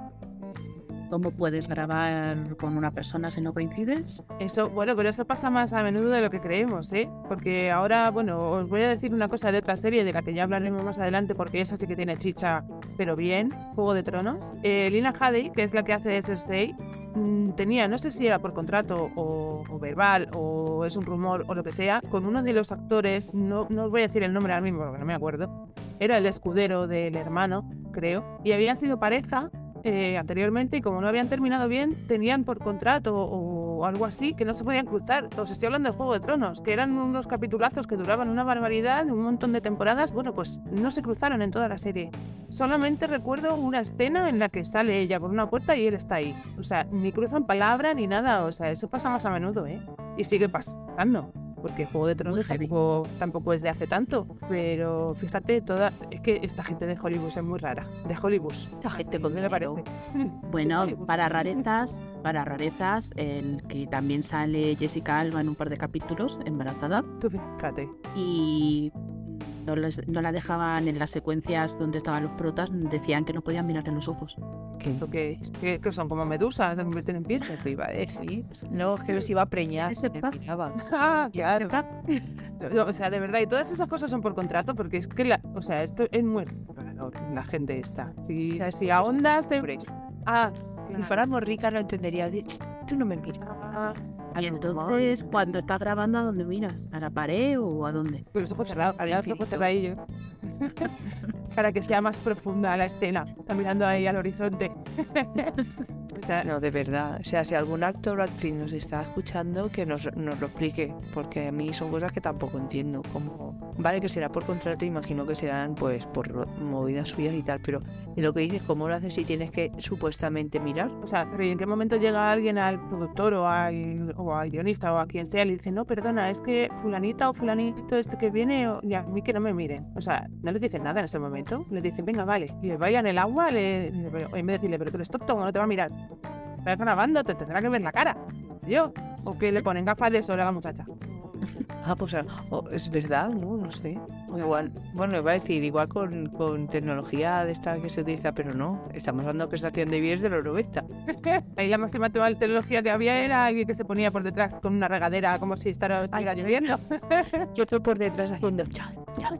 ¿Cómo puedes grabar con una persona si no coincides?
Eso, bueno, pero eso pasa más a menudo de lo que creemos, ¿eh? Porque ahora, bueno, os voy a decir una cosa de otra serie de la que ya hablaremos más adelante porque esa sí que tiene chicha, pero bien, Juego de Tronos. Eh, Lina Headey, que es la que hace de Cersei, mm, tenía, no sé si era por contrato o, o verbal o es un rumor o lo que sea, con uno de los actores, no, no os voy a decir el nombre ahora mismo porque no me acuerdo, era el escudero del hermano, creo, y habían sido pareja eh, anteriormente y como no habían terminado bien, tenían por contrato o algo así que no se podían cruzar. Os estoy hablando de Juego de Tronos, que eran unos capitulazos que duraban una barbaridad, un montón de temporadas. Bueno, pues no se cruzaron en toda la serie. Solamente recuerdo una escena en la que sale ella por una puerta y él está ahí. O sea, ni cruzan palabra ni nada. O sea, eso pasa más a menudo, ¿eh? Y sigue pasando. Porque Juego de Tronos tampoco, tampoco es de hace tanto. Pero fíjate, toda es que esta gente de Hollywood es muy rara. De Hollywood.
Esta gente con
¿Qué le parece?
Bueno, para rarezas, para rarezas, el que también sale Jessica Alba en un par de capítulos, embarazada,
Tú fíjate.
y no, les- no la dejaban en las secuencias donde estaban los protas, decían que no podían mirarle en los ojos.
¿Qué?
Lo que, que, son como medusas, se convierten en pies.
Eso iba a decir. No, que los iba a preñar.
Ese
me
pa-
miraba.
Ah,
Claro.
No, O sea, de verdad, y todas esas cosas son por contrato, porque es que, la, o sea, esto es muy raro, la gente esta. Si,
O sea,
si ahondas de...
Hombre,
Ah,
Si fuéramos ricas lo entendería. de, "Ch, Tú no me miras.
ah,
Y entonces, cuando estás grabando, ¿a dónde miras? ¿A la pared o a dónde?
con los ojos cerrados, había los ojos cerradillos. Para que sea más profunda la escena. Está mirando ahí al horizonte.
No, de verdad. O sea, si algún actor o actriz nos está escuchando, que nos, nos lo explique. Porque a mí son cosas que tampoco entiendo. Como, vale, que será por contrato, imagino que serán pues por movidas suyas y tal. Pero y lo que dices, ¿cómo lo haces si tienes que supuestamente mirar?
O sea, pero ¿y en qué momento llega alguien al productor o al, o al guionista o a quien sea y le dice, no, perdona, es que fulanita o fulanito este que viene, o, y a mí que no me miren? O sea, no les dicen nada en ese momento. Les dicen, venga, vale. Y le vayan el agua, le, en vez de decirle, pero tú eres tonto, no te va a mirar. Estás grabando, te tendrá que ver la cara. Yo. O que le ponen gafas de sol a la muchacha.
Ah, pues ah, oh, es verdad, ¿no? No sé. O igual, bueno, iba a decir, igual con, con tecnología de esta que se utiliza, pero no. Estamos hablando que estación de vías de los 90.
Ahí la máxima tecnología que había era alguien que se ponía por detrás con una regadera como si estara- estuviera lloviendo.
Yo estoy por detrás haciendo cha, cha, cha.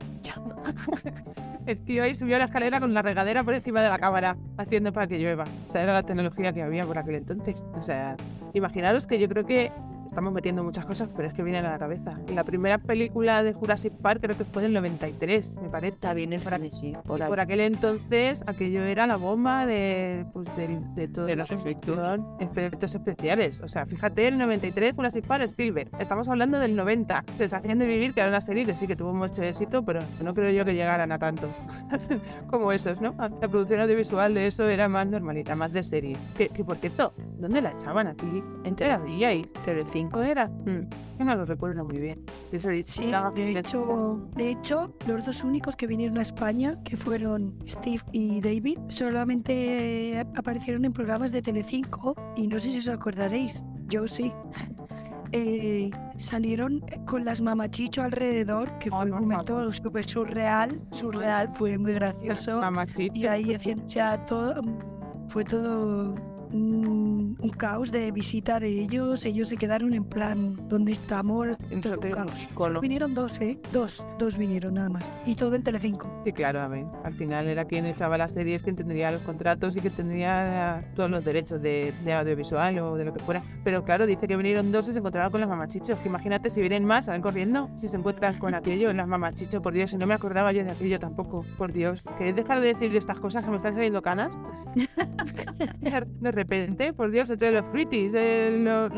El tío ahí subió la escalera con la regadera por encima de la cámara, haciendo para que llueva. O sea, era la tecnología que había por aquel entonces. O sea, imaginaros que yo creo que estamos metiendo muchas cosas, pero es que vienen a la cabeza. La primera película de Jurassic Park creo que fue en el 93, me parece.
Está bien sí, por ahí.
por aquel entonces, aquello era la bomba de, pues, del- de, todo
De los efectos.
efectos especiales. O sea, fíjate, el 93, Jurassic Park, Spielberg. Estamos hablando del 90. Sensación de vivir, que era una serie que sí que tuvo mucho éxito, pero no creo yo que llegaran a tanto como esos, ¿no? La producción audiovisual de eso era más normalita, más de serie. Que, que por cierto, ¿dónde la echaban aquí? ¿Entera? ¿Y ahí?
Telecinco.
¿Cinco era?
Mm.
Yo no lo recuerdo muy bien. De eso,
Sí,
la-
de hecho, de hecho, los dos únicos que vinieron a España, que fueron Steve y David, solamente aparecieron en programas de Telecinco y no sé si os acordaréis, yo sí. Eh, salieron con las mamachicho alrededor, que fue un
no,
momento súper surreal, surreal, fue muy gracioso.
Mamacita.
Y ahí haciendo, o sea, todo, fue todo un, un caos de visita de ellos. Ellos se quedaron en plan, ¿dónde estamos?
Entonces,
Un caos. Vinieron dos, ¿eh? Dos, dos vinieron nada más. Y todo en Telecinco.
Sí, claro, a ver, Al final era quien echaba las series, quien tendría los contratos y que tendría todos los derechos de, de audiovisual o de lo que fuera. Pero claro, dice que vinieron dos y se encontraron con las mamachichos. Que imagínate si vienen más, salen corriendo, si se encuentran con aquello, las mamachichos, por Dios, y no me acordaba yo de aquello tampoco, por Dios. ¿Queréis dejar de decir estas cosas que me están saliendo canas? repente, por Dios, entre los Fruities, el, los,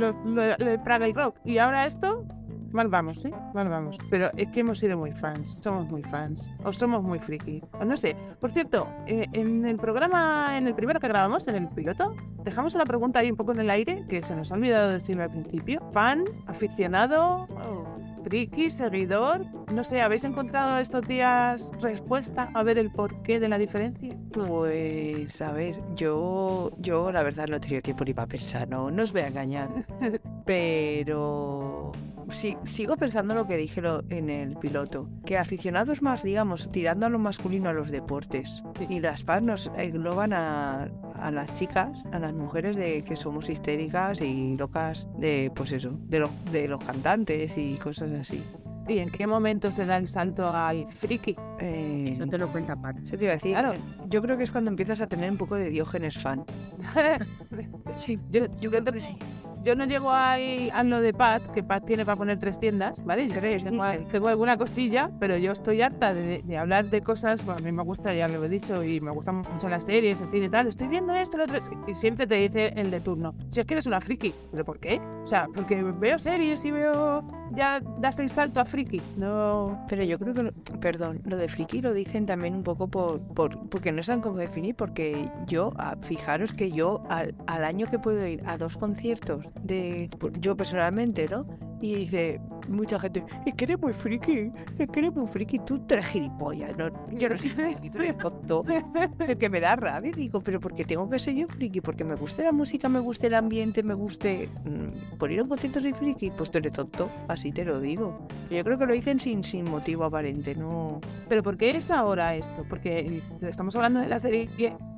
el Praga y Rock, y ahora esto, Mal vamos, ¿eh? Mal vamos. Pero es que hemos sido muy fans. Somos muy fans. O somos muy friki. O no sé. Por cierto, eh, en el programa, en el primero que grabamos, en el piloto, dejamos una pregunta ahí un poco en el aire que se nos ha olvidado decirlo al principio. Fan, aficionado, oh, friki, seguidor. No sé, ¿habéis encontrado estos días respuesta a ver el porqué de la diferencia?
Pues, a ver, yo, yo la verdad no he tenido tiempo ni para pensar, no, no os voy a engañar. Pero sigo pensando lo que dije lo- en el piloto, que aficionados más, digamos, tirando a lo masculino a los deportes.
Sí.
Y las fans nos engloban a, a las chicas, a las mujeres de que somos histéricas y locas de, pues eso, de, los de los cantantes y cosas así.
¿Y en qué momento se da el salto al friki?
Eh,
Eso te lo cuenta Pat.
eso te iba a decir,
Claro.
yo creo que es cuando empiezas a tener un poco de Diógenes fan.
Sí,
yo,
yo creo que sí.
Yo no llego ahí a lo de Pat, que Pat tiene para poner tres tiendas, ¿vale? Yo
Tres,
tengo, tengo alguna cosilla, pero yo estoy harta de, de hablar de cosas, bueno, a mí me gusta, ya lo he dicho, y me gustan mucho las series, el cine y tal, estoy viendo esto, lo otro, y siempre te dice el de turno, si es que eres una friki, ¿pero por qué? O sea, porque veo series y veo, ya das el salto a friki, no...
Pero yo creo que, lo- perdón, lo de friki lo dicen también un poco por, por porque no saben cómo definir, porque yo, ah, fijaros que yo al, al año que puedo ir a dos conciertos de, yo personalmente, ¿no? Y dice mucha gente, es que eres muy friki, es que eres muy friki, tú eres gilipollas, no, yo no soy friki, tú eres tonto. Es que me da rabia, digo, pero porque tengo que ser yo friki, porque me guste la música, me guste el ambiente, me guste mm, por ir a un concierto soy friki, pues tú eres tonto, así te lo digo. Yo creo que lo dicen sin, sin motivo aparente, no.
Pero ¿por qué es ahora esto? Porque estamos hablando de la serie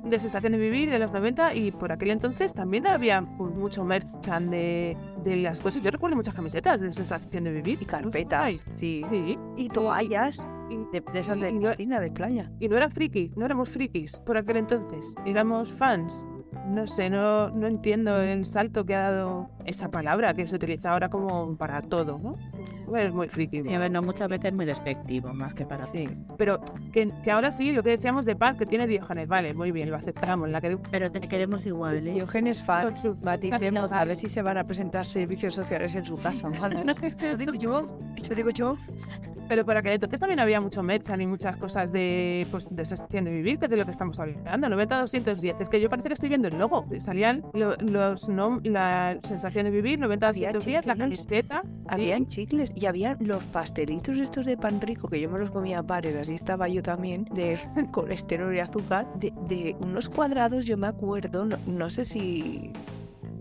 de Sensación de Vivir de los 90 y por aquel entonces también había pues, mucho merchan de, de las cosas. Yo recuerdo muchas camisetas de Sensación de Vivir.
Y carpetas, sí.
Sí.
Y toallas de, de esas de
no-
de playa.
Y no era friki, no éramos frikis por aquel entonces. Éramos fans. No sé, no, no entiendo el salto que ha dado esa palabra que se utiliza ahora como para todo, ¿no? Es muy friki.
Y a ver, no, muchas veces muy despectivo, más que para
Sí, pero que, que ahora sí, lo que decíamos de Paz, que tiene Diógenes, vale, muy bien, lo aceptamos, la que
Pero te queremos igual, ¿eh?
Diógenes
sus-
baticemos a ver si se van a presentar servicios sociales en su casa, ¿vale?
Eso lo digo yo, eso digo yo.
Pero por aquel entonces también había mucho merchan y muchas cosas de, pues, de sensación de vivir, que es de lo que estamos hablando. 90-210. Es que yo parece que estoy viendo el logo. Salían lo- los nom la sensación de vivir, 90-210, la
chicles.
camiseta.
Habían chicles y había los pastelitos estos de pan rico que yo me los comía a pares, así estaba yo también, de colesterol y azúcar, de, de unos cuadrados, yo me acuerdo, no, no sé si.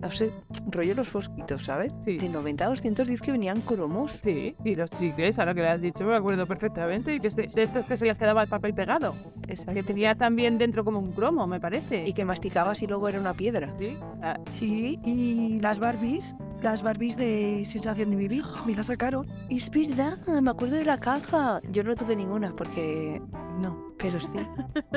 No sé, rollo los fosquitos, ¿sabes?
Sí.
De 90 a 210 que venían cromos.
Sí, y los chicles, ahora que lo has dicho, me acuerdo perfectamente. Y que es de, de estos que se les quedaba el papel pegado. Que tenía también dentro como un cromo, me parece.
Y que masticabas y luego era una piedra.
Sí, ah,
Sí, y las Barbies, las Barbies de sensación de vivir, me las sacaron.
Es verdad, me acuerdo de la caja. Yo no tuve ninguna porque. No, pero sí.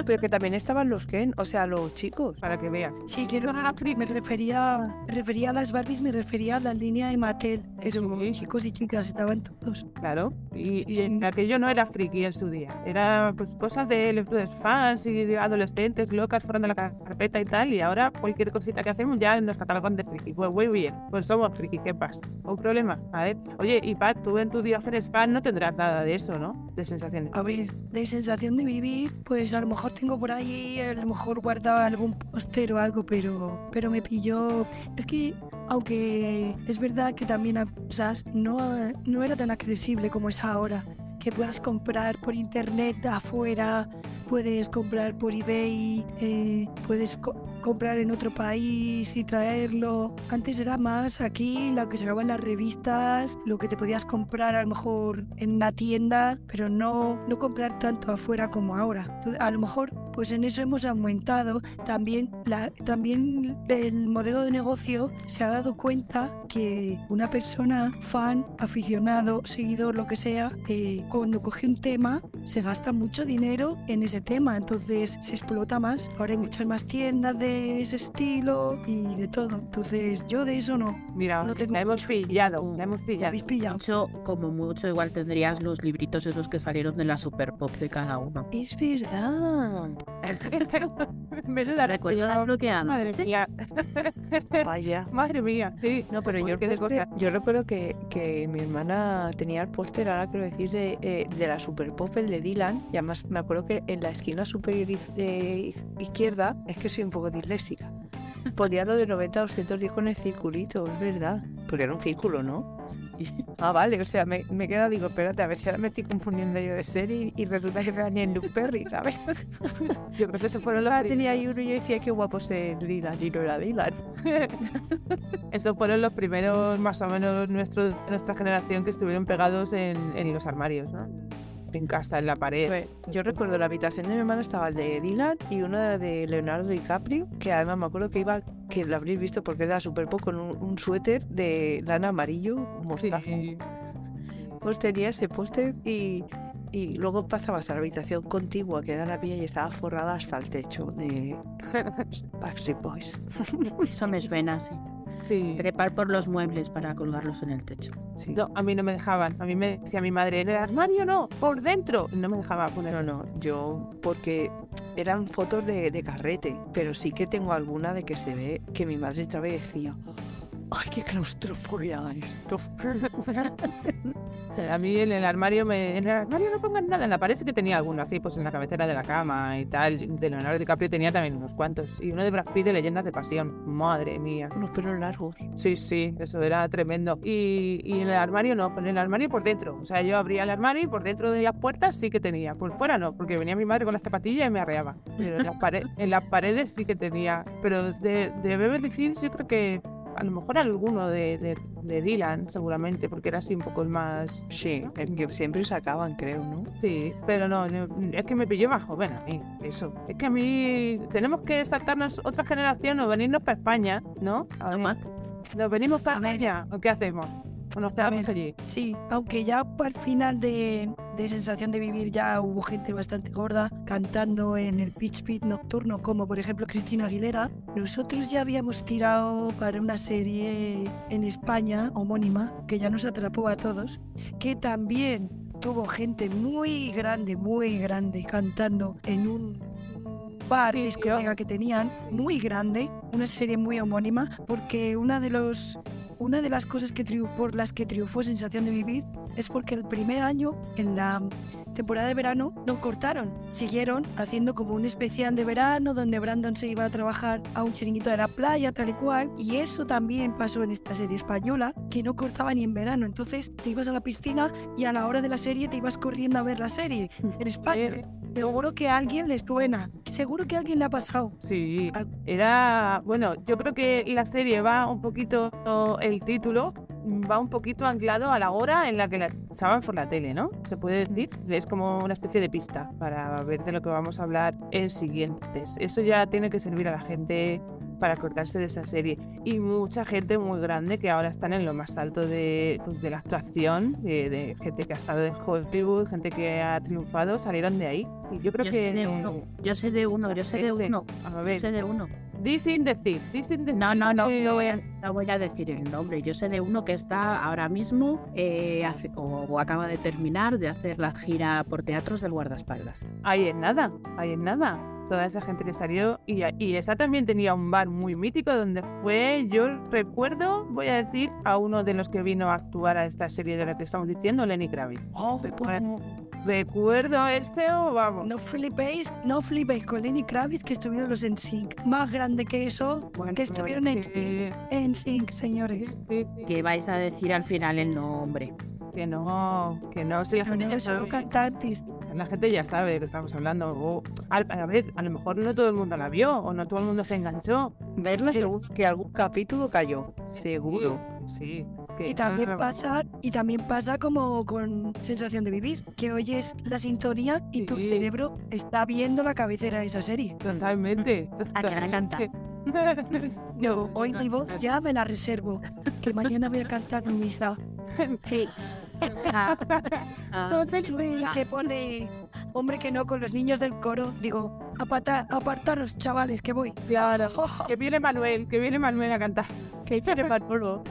pero que también estaban los Ken, o sea, los chicos.
para que veas.
Sí, quiero me refería, me refería a las Barbies, me refería a la línea de Mattel. Pero
Sí.
chicos y chicas estaban todos.
Claro, y, y
Sí.
en aquello no era friki en su día, era pues, cosas de los fans y de adolescentes locas fuera de la carpeta y tal, y ahora cualquier cosita que hacemos ya nos catalogan de friki. Pues muy bien, pues somos friki, ¿qué pasa? ¿Un problema? A ver, oye, y Pat, tú en tu Diógenes fan no tendrás nada de eso, ¿no? De sensaciones.
A ver, de sensación de vivir, pues a lo mejor tengo por ahí, a lo mejor guardado algún póster o algo, pero, pero me pilló. Es que, aunque es verdad que también a no, no era tan accesible como es ahora, que puedas comprar por internet afuera, puedes comprar por eBay, eh, puedes co- comprar en otro país y traerlo. Antes era más aquí lo que en las revistas, lo que te podías comprar a lo mejor en una tienda, pero no, no comprar tanto afuera como ahora. A lo mejor pues en eso hemos aumentado. También, la, también el modelo de negocio se ha dado cuenta que una persona, fan, aficionado, seguidor, lo que sea, eh, cuando coge un tema se gasta mucho dinero en ese tema, entonces se explota más. Ahora hay muchas más tiendas de ese estilo y de todo. Entonces yo de eso no.
Mira,
no tengo
la hemos pillado, la hemos
¿Ya
pillado.
habéis pillado?
Mucho, como mucho, igual tendrías los libritos esos que salieron de la Super Pop de cada uno.
Es verdad.
Menuda
¿Recuerdas lo que han?
Madre
Sí.
mía,
Vaya.
madre mía, sí.
No, pero
Uy,
yo, póster-
cosa.
yo recuerdo que, que mi hermana tenía el póster, ahora que lo decís, de, eh, de la Super Pop, el de Dylan. Y además me acuerdo que en la esquina superior de iz- izquierda, es que soy un poco disléxica, ponía lo de 90 a 210 con el circulito, es verdad. Porque era un círculo, ¿no? Ah, vale, o sea, me, me queda, digo, espérate, a ver si ahora me estoy confundiendo yo de serie y, y resulta que era ni en Luke Perry, ¿sabes?
Yo creo que se fueron los
Ah, tenía ahí uno y yo decía, qué guapo es el Dylan, y no era Dylan.
Estos fueron los primeros, más o menos, nuestros, nuestra generación que estuvieron pegados en, en los armarios, ¿no? En casa, en la pared.
Yo recuerdo la habitación de mi hermana estaba el de Dylan y uno de Leonardo DiCaprio, que además me acuerdo que iba, que lo habréis visto porque era súper poco, con un, un suéter de lana amarillo, mostaza.
Sí.
Pues tenía ese póster y, y luego pasabas a la habitación contigua, que era la mía, y estaba forrada hasta el techo de Backstreet Boys.
Eso me suena así.
Sí.
Trepar por los muebles para colgarlos en el techo.
Sí.
No, a mí no me dejaban. A mí me decía mi madre, en el armario no, por dentro. No me dejaba poner.
No, no, yo porque eran fotos de, de carrete, pero sí que tengo alguna de que se ve que mi madre otra vez decía, ¡Ay, qué claustrofobia esto!
A mí en el armario me, en el armario no pongan nada, en la pared sí que tenía alguno así, pues en la cabecera de la cama y tal. De Leonardo DiCaprio tenía también unos cuantos. Y uno de Brad Pitt de Leyendas de Pasión. Madre mía.
Unos pelos largos.
Sí, sí, eso era tremendo. Y, y en el armario no, en el armario por dentro. O sea, yo abría el armario y por dentro de las puertas sí que tenía. Por fuera no, porque venía mi madre con las zapatillas y me arreaba. Pero en las, pare- en las paredes sí que tenía. Pero de, de Beverly Hills yo creo que a lo mejor alguno de, de, de Dylan, seguramente, porque era así un poco el más.
Sí, el que siempre sacaban, creo, ¿no?
Sí, pero no, es que me pilló más joven a mí, eso. Es que a mí tenemos que saltarnos otra generación o venirnos para España, ¿no? A ver,
Toma.
¿Nos venimos para. España o qué hacemos? ¿O nos quedamos
ver.
allí?
Sí, aunque ya al final de, de Sensación de Vivir ya hubo gente bastante gorda cantando en el Pitch Pit nocturno, como por ejemplo Cristina Aguilera, nosotros ya habíamos tirado para una serie en España homónima que ya nos atrapó a todos, que también tuvo gente muy grande, muy grande cantando en un bar, discoteca que tenían, muy grande, una serie muy homónima, porque una de los una de las cosas que por las que triunfó Sensación de Vivir es porque el primer año, en la temporada de verano, no cortaron. Siguieron haciendo como un especial de verano donde Brandon se iba a trabajar a un chiringuito de la playa, tal y cual. Y eso también pasó en esta serie española, que no cortaba ni en verano. Entonces te ibas a la piscina y a la hora de la serie te ibas corriendo a ver la serie en España. Seguro que a alguien les suena. Seguro que a alguien le ha pasado.
Sí,
Al-
era, bueno, yo creo que la serie va un poquito, el título va un poquito anclado a la hora en la que la echaban por la tele, ¿no? Se puede decir, es como una especie de pista para ver de lo que vamos a hablar en siguientes. Eso ya tiene que servir a la gente para acordarse de esa serie. Y mucha gente muy grande que ahora están en lo más alto de, pues, de la actuación, de, de gente que ha estado en Hollywood, gente que ha triunfado, salieron de ahí. Y yo creo
Yo
que...
sé de uno, yo sé de uno, yo sé de uno,
A
yo
ver,
sé de uno.
Di sin decir, di sin decir.
No, no, no, no voy, a, no voy a decir el nombre. Yo sé de uno que está ahora mismo eh, hace- o, o acaba de terminar de hacer la gira por teatros del guardaespaldas.
Ahí en nada, ahí en nada. Toda esa gente que salió. Y, y esa también tenía un bar muy mítico donde fue, yo recuerdo, voy a decir, a uno de los que vino a actuar a esta serie de la que estamos diciendo, Lenny Kravitz.
Oh,
Recuerdo, recuerdo este o vamos.
No flipéis, no flipéis con Lenny Kravitz que estuvieron los NSYNC. Más grande que eso,
Bueno,
que estuvieron en NSYNC, señores.
sí, sí,
Que vais a decir al final el nombre.
que no, que no, si la
No,
sabe.
cantantes.
La gente ya sabe de qué estamos hablando. O, al- a ver, a lo mejor no todo el mundo la vio o no todo el mundo se enganchó.
Verla
Sí.
seguro que algún capítulo cayó. Seguro.
Sí. es que-
Y también pasa, y también pasa como con Sensación de Vivir, que oyes la sintonía y tu
Sí.
cerebro está viendo la cabecera de esa serie.
Totalmente.
A que la canta.
Yo hoy mi voz ya me la reservo, que mañana voy a cantar en misa.
Sí. Ah,
la que pone hombre que no con los niños del coro. Digo, apata- apartaros, chavales, que voy.
Claro. Que viene Manuel, que viene Manuel a cantar.
¿Qué dice Manolo?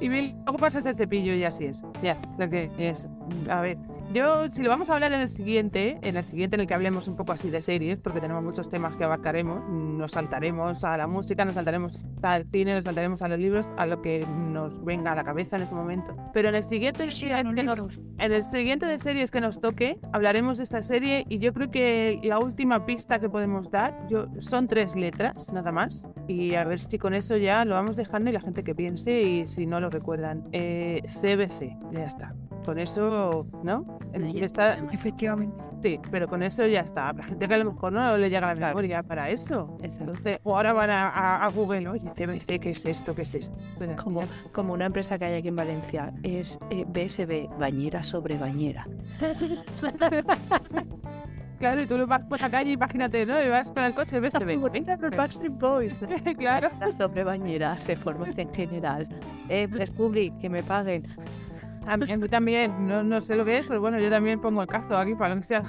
Y Bill, luego pasas el cepillo y así es. Ya, lo que es. A ver, yo, si lo vamos a hablar en el siguiente, en el siguiente en el que hablemos un poco así de series, porque tenemos muchos temas que abarcaremos, nos saltaremos a la música, nos saltaremos al cine, nos saltaremos a los libros, a lo que nos venga a la cabeza en ese momento. Pero en el siguiente,
Sí,
nos-
libros.
en el siguiente de series que nos toque, hablaremos de esta serie y yo creo que la última pista que podemos dar yo, son tres letras, nada más. Y a ver si con eso ya lo vamos dejando y la gente que piense y si no lo recuerdan. Eh, CBC, ya está. Con eso, ¿no?
Ya
está-.
Efectivamente.
sí, pero con eso ya está. La gente que a lo mejor no le llega la
Claro.
memoria para eso.
Exacto.
Entonces, o ahora van a, a- a Google, oye, CBC, ¿qué es esto? ¿Qué es esto? Pues
Como, como una empresa que hay aquí en Valencia, es eh, BSB, bañera sobre bañera.
Claro, y tú lo vas por la calle, imagínate, ¿no? Y vas con el coche, ves, se ve.
los Backstreet Boys.
claro.
Sobre bañeras, reformas en general. Eh, Press Public, que me paguen.
A mí, también, no, no sé lo que es, pero bueno, yo también pongo el cazo aquí para lo que sea.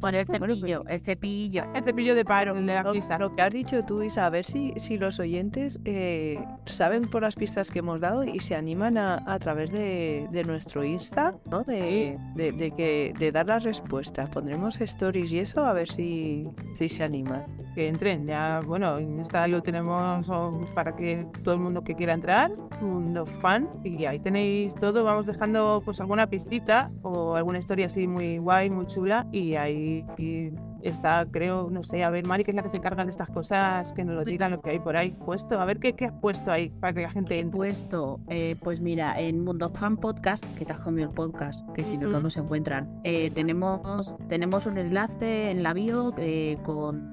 Por el cepillo, el cepillo.
El cepillo de paro, el de la
Lo,
pista.
lo que has dicho tú, Isa, a ver si, si los oyentes eh, saben por las pistas que hemos dado y se animan a, a través de, de nuestro Insta, ¿no? De, de, de que, de dar las respuestas. Pondremos stories y eso a ver si, si se animan.
Que entren, ya, bueno, Insta lo tenemos oh, para que todo el mundo que quiera entrar, mundo fan, y ahí tenéis todo, vamos dejando pues alguna pistita o alguna historia así muy guay, muy chula, y ahí y está, creo, no sé, a ver, Mari, que es la que se encarga de estas cosas, que nos lo digan lo que hay por ahí puesto, a ver qué, qué has puesto ahí para que la gente
He
entre.
puesto, eh, pues mira, en Mundo Fan Podcast, que te has comido el podcast, que si no
Ujú.
todos se encuentran, eh, tenemos, tenemos un enlace en la bio eh, con,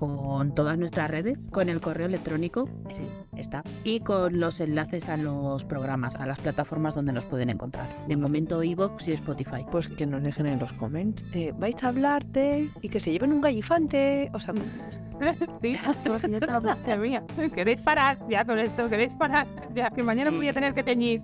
con todas nuestras redes, con el correo electrónico, sí, está, y con los enlaces a los programas, a las plataformas donde nos pueden encontrar. De momento, Evox y Spotify.
Pues que nos dejen en los comments. eh, vais a hablar de... y que se lleven un gallifante. O sea,
Sí, mía, ¿queréis parar ya con esto? ¿Queréis parar? Ya, que mañana voy a tener que teñir.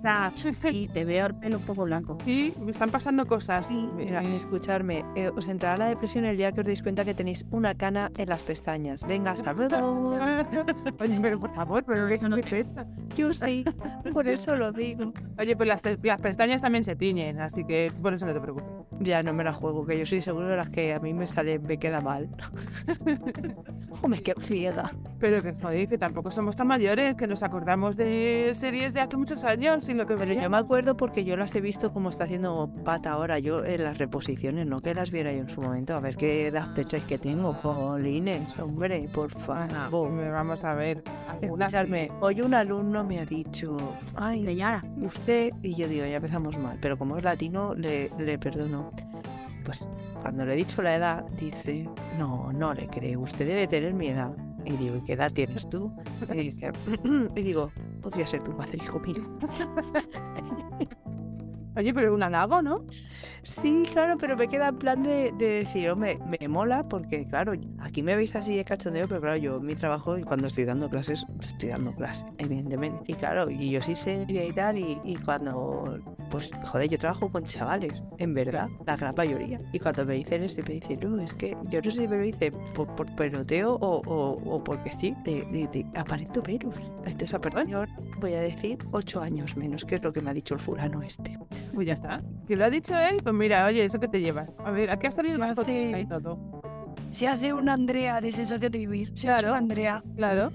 Y te veo el pelo un poco blanco.
Sí, me están pasando cosas. Mira,
Mira, escucharme, eh, os entrará la depresión el día que os deis cuenta que tenéis una cana en las pestañas. Venga, hasta luego.
Oye, pero por favor, pero eso no es esto.
Yo sí, por eso lo digo.
Oye, pues las, las pestañas también se tiñen, así que por eso no te preocupes.
Ya no me la juego, que yo soy seguro de las que a mí me sale, me queda mal. o me quedo ciega.
Pero que joder, que tampoco somos tan mayores, que nos acordamos de series de hace muchos años y lo que
Pero yo me acuerdo porque yo las he visto como está haciendo Pata ahora, yo en las reposiciones, no que las viera yo en su momento. A ver qué edad pensáis que tengo, jolines, hombre, por favor.
me vamos a ver.
Escuchadme, hoy un alumno me ha dicho, ay,
Señora,
usted, y yo digo, ya empezamos mal, pero como es latino, le, le perdono. Pues cuando le he dicho la edad, dice, no, no le creo, usted debe tener mi edad. Y digo, ¿y qué edad tienes tú? Y, y digo, podría ser tu madre, hijo mío.
Oye, pero un halago, ¿no?
Sí, claro, pero me queda en plan de, de decir, hombre, me mola porque, claro, aquí me veis así de cachondeo, pero claro, yo mi trabajo y cuando estoy dando clases, estoy dando clases, evidentemente. Y claro, y yo sí seria y tal, y, y cuando, pues, joder, yo trabajo con chavales, en verdad, la gran mayoría. Y cuando me dicen esto, me dicen, no, es que yo no sé si me lo dice por, por peloteo o, o, o porque sí, de, de, aparento menos. Entonces, a perdón, yo voy a decir ocho años menos, que es lo que me ha dicho el fulano este.
Pues ya está. Si lo ha dicho él, pues mira, oye, eso que te llevas. A ver, aquí ha salido
Se
una
hace-
y todo.
Se hace una Andrea de sensación de vivir. Se hace
Claro.
una Andrea.
Claro.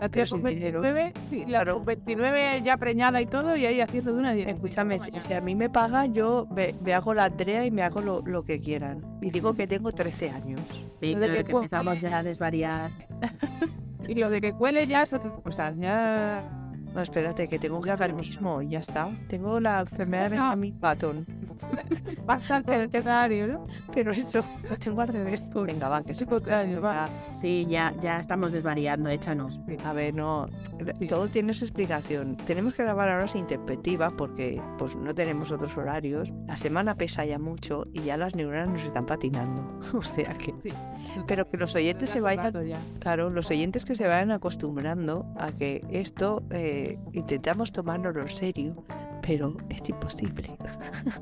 La tía
sin
con
dinero.
29, sí, la con 29 ya preñada y todo, y ahí haciendo de una dieta.
Escúchame, si, si a mí me pagan, yo me, me hago la Andrea y me hago lo, lo que quieran. Y digo que tengo 13 años.
venga,
de que
que empezamos ya a desvariar.
Y lo de que cuele ya es otra cosa. Ya.
No, espérate, que tengo mismo y ya está. Tengo la enfermedad de Benjamin Patton.
Pasa al tercerario, ¿no?
Pero eso, lo tengo al revés. Venga, va, que se
Contrario, va.
Sí, ya, ya estamos desvariando, échanos.
A ver, no,
Sí.
todo tiene su explicación. Tenemos que grabar horas interpretiva porque pues no tenemos otros horarios. La semana pesa ya mucho y ya las neuronas nos están patinando. O sea que...
Sí.
Pero que los oyentes se vayan. Claro, los oyentes que se vayan acostumbrando a que esto eh, intentamos tomárnoslo en serio, pero es imposible.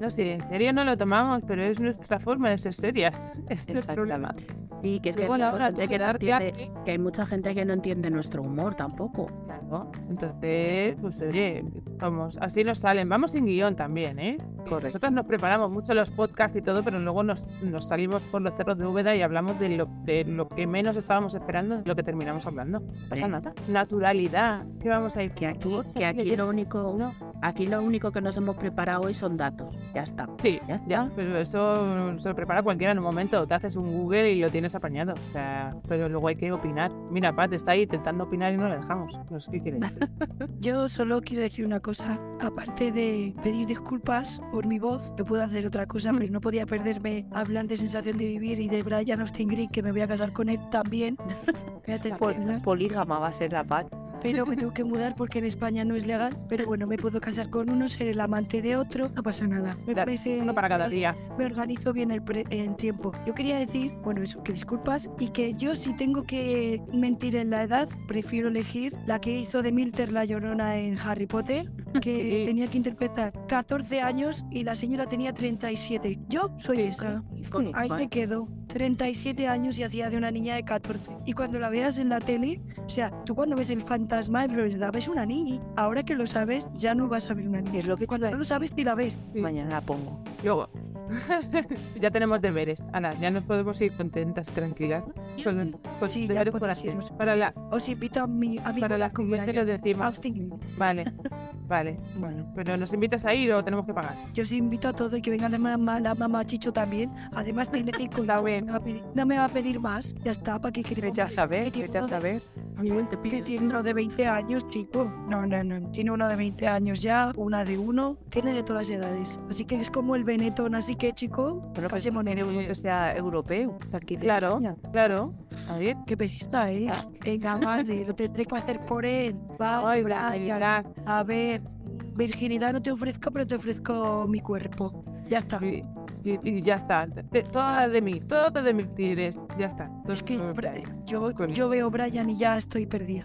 No sé, en serio no lo tomamos, pero es nuestra forma de ser serias. Es el problema.
Exactamente.
Sí, que es que,
Luego
hay
la hora de
que, no
quedar
entiende, que hay mucha gente que no entiende nuestro humor tampoco.
Claro. Entonces, pues oye, vamos, así nos salen. Vamos sin guion también, ¿eh?
Correcto.
Nosotros nos preparamos mucho los podcasts y todo, pero luego nos, nos salimos por los cerros de Úbeda y hablamos de lo, de lo que menos estábamos esperando, de lo que terminamos hablando. No pasa nada. Naturalidad. ¿Qué vamos a ir?
Que aquí, que aquí lo único,
No.
aquí lo único que nos hemos preparado hoy son datos. Ya está.
Sí,
Ya está.
ya, pero eso se lo prepara cualquiera en un momento. Te haces un Google y lo tienes apañado. O sea, pero luego hay que opinar. Mira, Pat está ahí intentando opinar y no la dejamos. No sé qué quiere decir.
Yo solo quiero decir una cosa. Aparte de pedir disculpas por mi voz, no puedo hacer otra cosa, pero no podía perderme hablar de sensación de vivir y de Brian Austin Green, que me voy a casar con él también. Voy a tener
Pol- polígama va a ser la paz.
Pero me tengo que mudar porque en España no es legal. Pero bueno, me puedo casar con uno, ser el amante de otro, no pasa nada. Me
Claro, Uno para cada día.
me organizo bien el, pre- el tiempo. Yo quería decir, bueno, eso, que disculpas, y que yo si tengo que mentir en la edad, prefiero elegir la que hizo de Milter la llorona en Harry Potter, que tenía que interpretar 14 años y la señora tenía 37. Yo soy esa.
Con-
Ahí me quedo. 37 años y hacía de una niña de 14. Y cuando la veas en la tele, o sea, tú cuando ves el fantasma, es verdad, ves una niña. Ahora que lo sabes, ya no vas a ver una niña.
Es lo que
Cuando no lo sabes, ni la ves.
Sí.
Mañana la pongo.
Yo. ya tenemos deberes. Ana, ya nos podemos ir contentas, tranquilas. Solo con
Sí, ya
deberes por hacer. Para la,
Os invito a mi a mi
para la
boda con
siguiente
Brian.
lo decimos.
Austin.
Vale, vale. Bueno, pero ¿nos invitas a ir o tenemos que pagar?
Yo os invito a todo y que venga la mamá, la mamá Chicho también. Además tiene cinco
Está
hijos.
bien.
No me va a pedir- No me va a pedir más. Ya está, ¿para qué quiere
Vete a
más?
saber,
¿Qué tiene
vete a
uno de-
saber.
Igual te
Que tiene uno de 20 años, chico. No, no, no. Tiene uno de 20 años ya, una de uno. Tiene de todas las edades. Así que es como el Benetton. Así que, chico,
Bueno, pues
casémonos.
tiene uno que sea europeo. aquí
Claro,
España.
claro. A ver.
Qué pereza, ¿eh? Venga, vale, lo tendré que hacer por él. Va,
Ay,
Brian. A ver, virginidad no te ofrezco, pero te ofrezco mi cuerpo. Ya está.
Y, y- y ya está. Te- toda de mí, todo de mí tires. Ya está.
Es que yo, veo Brian y ya estoy perdida.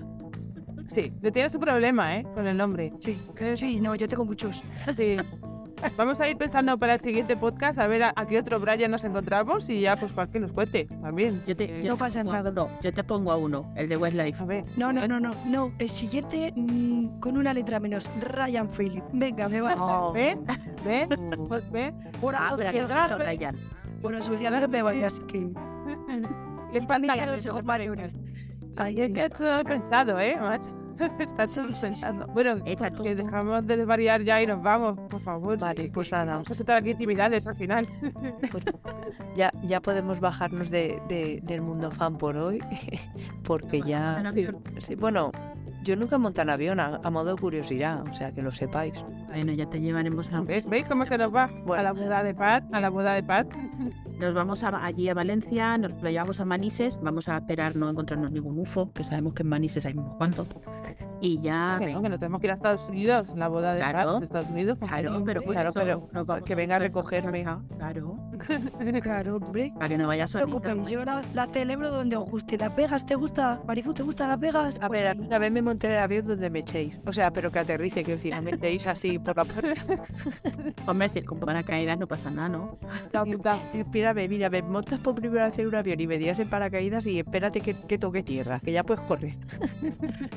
Sí, le tienes un problema, ¿eh? Con el nombre.
Sí, sí, no, yo tengo muchos.
Sí. Vamos a ir pensando para el siguiente podcast a ver a, a qué otro Brian nos encontramos y ya, pues, para que nos cuente también.
Yo te, yo
No pasa
pongo a
nada.
uno, Yo te pongo a uno, el de Westlife.
A ver.
No, no, no, no, no. El siguiente mm, con una letra menos. Ryan Phillip. Venga, me va.
Oh.
¿Ves? ¿Ves?
Mm.
Pues, ¿Ves?
Por
que Ryan.
Por asociadas me vaya, así que.
Le la
los ojos marrones. Ay,
Es
ay,
que todo pensado, ¿eh, macho? Está todo. Bueno, que dejamos de variar ya y nos vamos, por favor.
Vale, pues nada.
Vamos a soltar aquí intimidades al final.
Pues ya, ya podemos bajarnos de, de- del mundo fan por hoy. Porque ya. Sí, bueno, yo nunca monté en avión a, a modo de curiosidad, o sea que lo sepáis.
Bueno, ya te llevaremos a...
¿Ves? ¿Veis cómo se nos va? A
Bueno.
la boda de Pat, a la boda de Pat.
Nos vamos a- allí a Valencia, nos lo llevamos a Manises, vamos a esperar no encontrarnos ningún UFO, que sabemos que en Manises hay unos cuantos. Y ya...
Que no, que nos tenemos que ir a Estados Unidos, la boda de
Claro.
Pat de Estados Unidos.
Claro, pero por
Claro,
eso
pero
nos vamos
que venga a recogerme.
Claro,
Claro, hombre.
para que no vayas
No te yo la, la celebro donde os guste. Las Vegas, ¿te gusta? Marifu, ¿te gusta Las Vegas?
A
Pues
ver, a mí una vez me monté en el avión donde me echéis. O sea, pero que aterrice, que decir, me metéis así por la puerta.
Hombre, si con paracaídas no pasa nada, ¿no?
Espérame, mira, me montas por primera vez en un avión y me tiras en paracaídas y espérate que, que toque tierra, que ya puedes correr.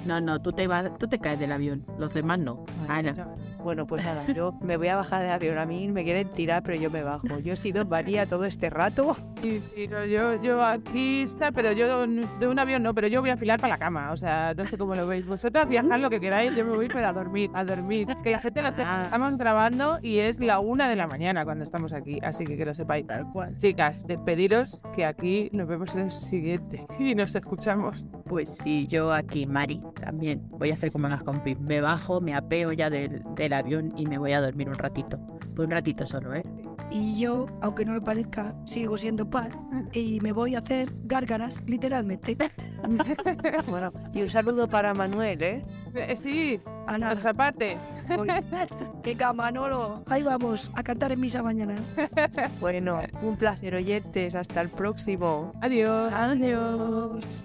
No, no, tú te vas, tú te caes del avión, los demás no. Ana,
Bueno, pues nada, yo me voy a bajar del avión. A mí me quieren tirar, pero yo me bajo. Yo he sido María todo este rato.
Y, y no, yo, yo aquí está, pero yo de un avión no, pero yo voy a afilar para la cama. O sea, no sé cómo lo veis. Vosotras viajad lo que queráis, yo me voy pero a dormir, a dormir. Que la gente.
Ah.
Estamos grabando y es la una de la mañana cuando estamos aquí, así que que lo sepáis.
tal cual.
Chicas, despediros que aquí nos vemos en el siguiente y nos escuchamos.
Pues sí, yo aquí, Mari, también voy a hacer como las compis. Me bajo, me apeo ya del, del avión y me voy a dormir un ratito. Pues un ratito solo, ¿eh?
Y yo, aunque no lo parezca, sigo siendo par. Y me voy a hacer gárgaras, literalmente.
Bueno, y un saludo para Manuel, ¿eh?
Eh, sí, A
nada.
nuestra parte.
voy. Venga, Manolo. Ahí vamos, a cantar en misa mañana.
Bueno, un placer, oyentes. Hasta el próximo.
Adiós.
Adiós.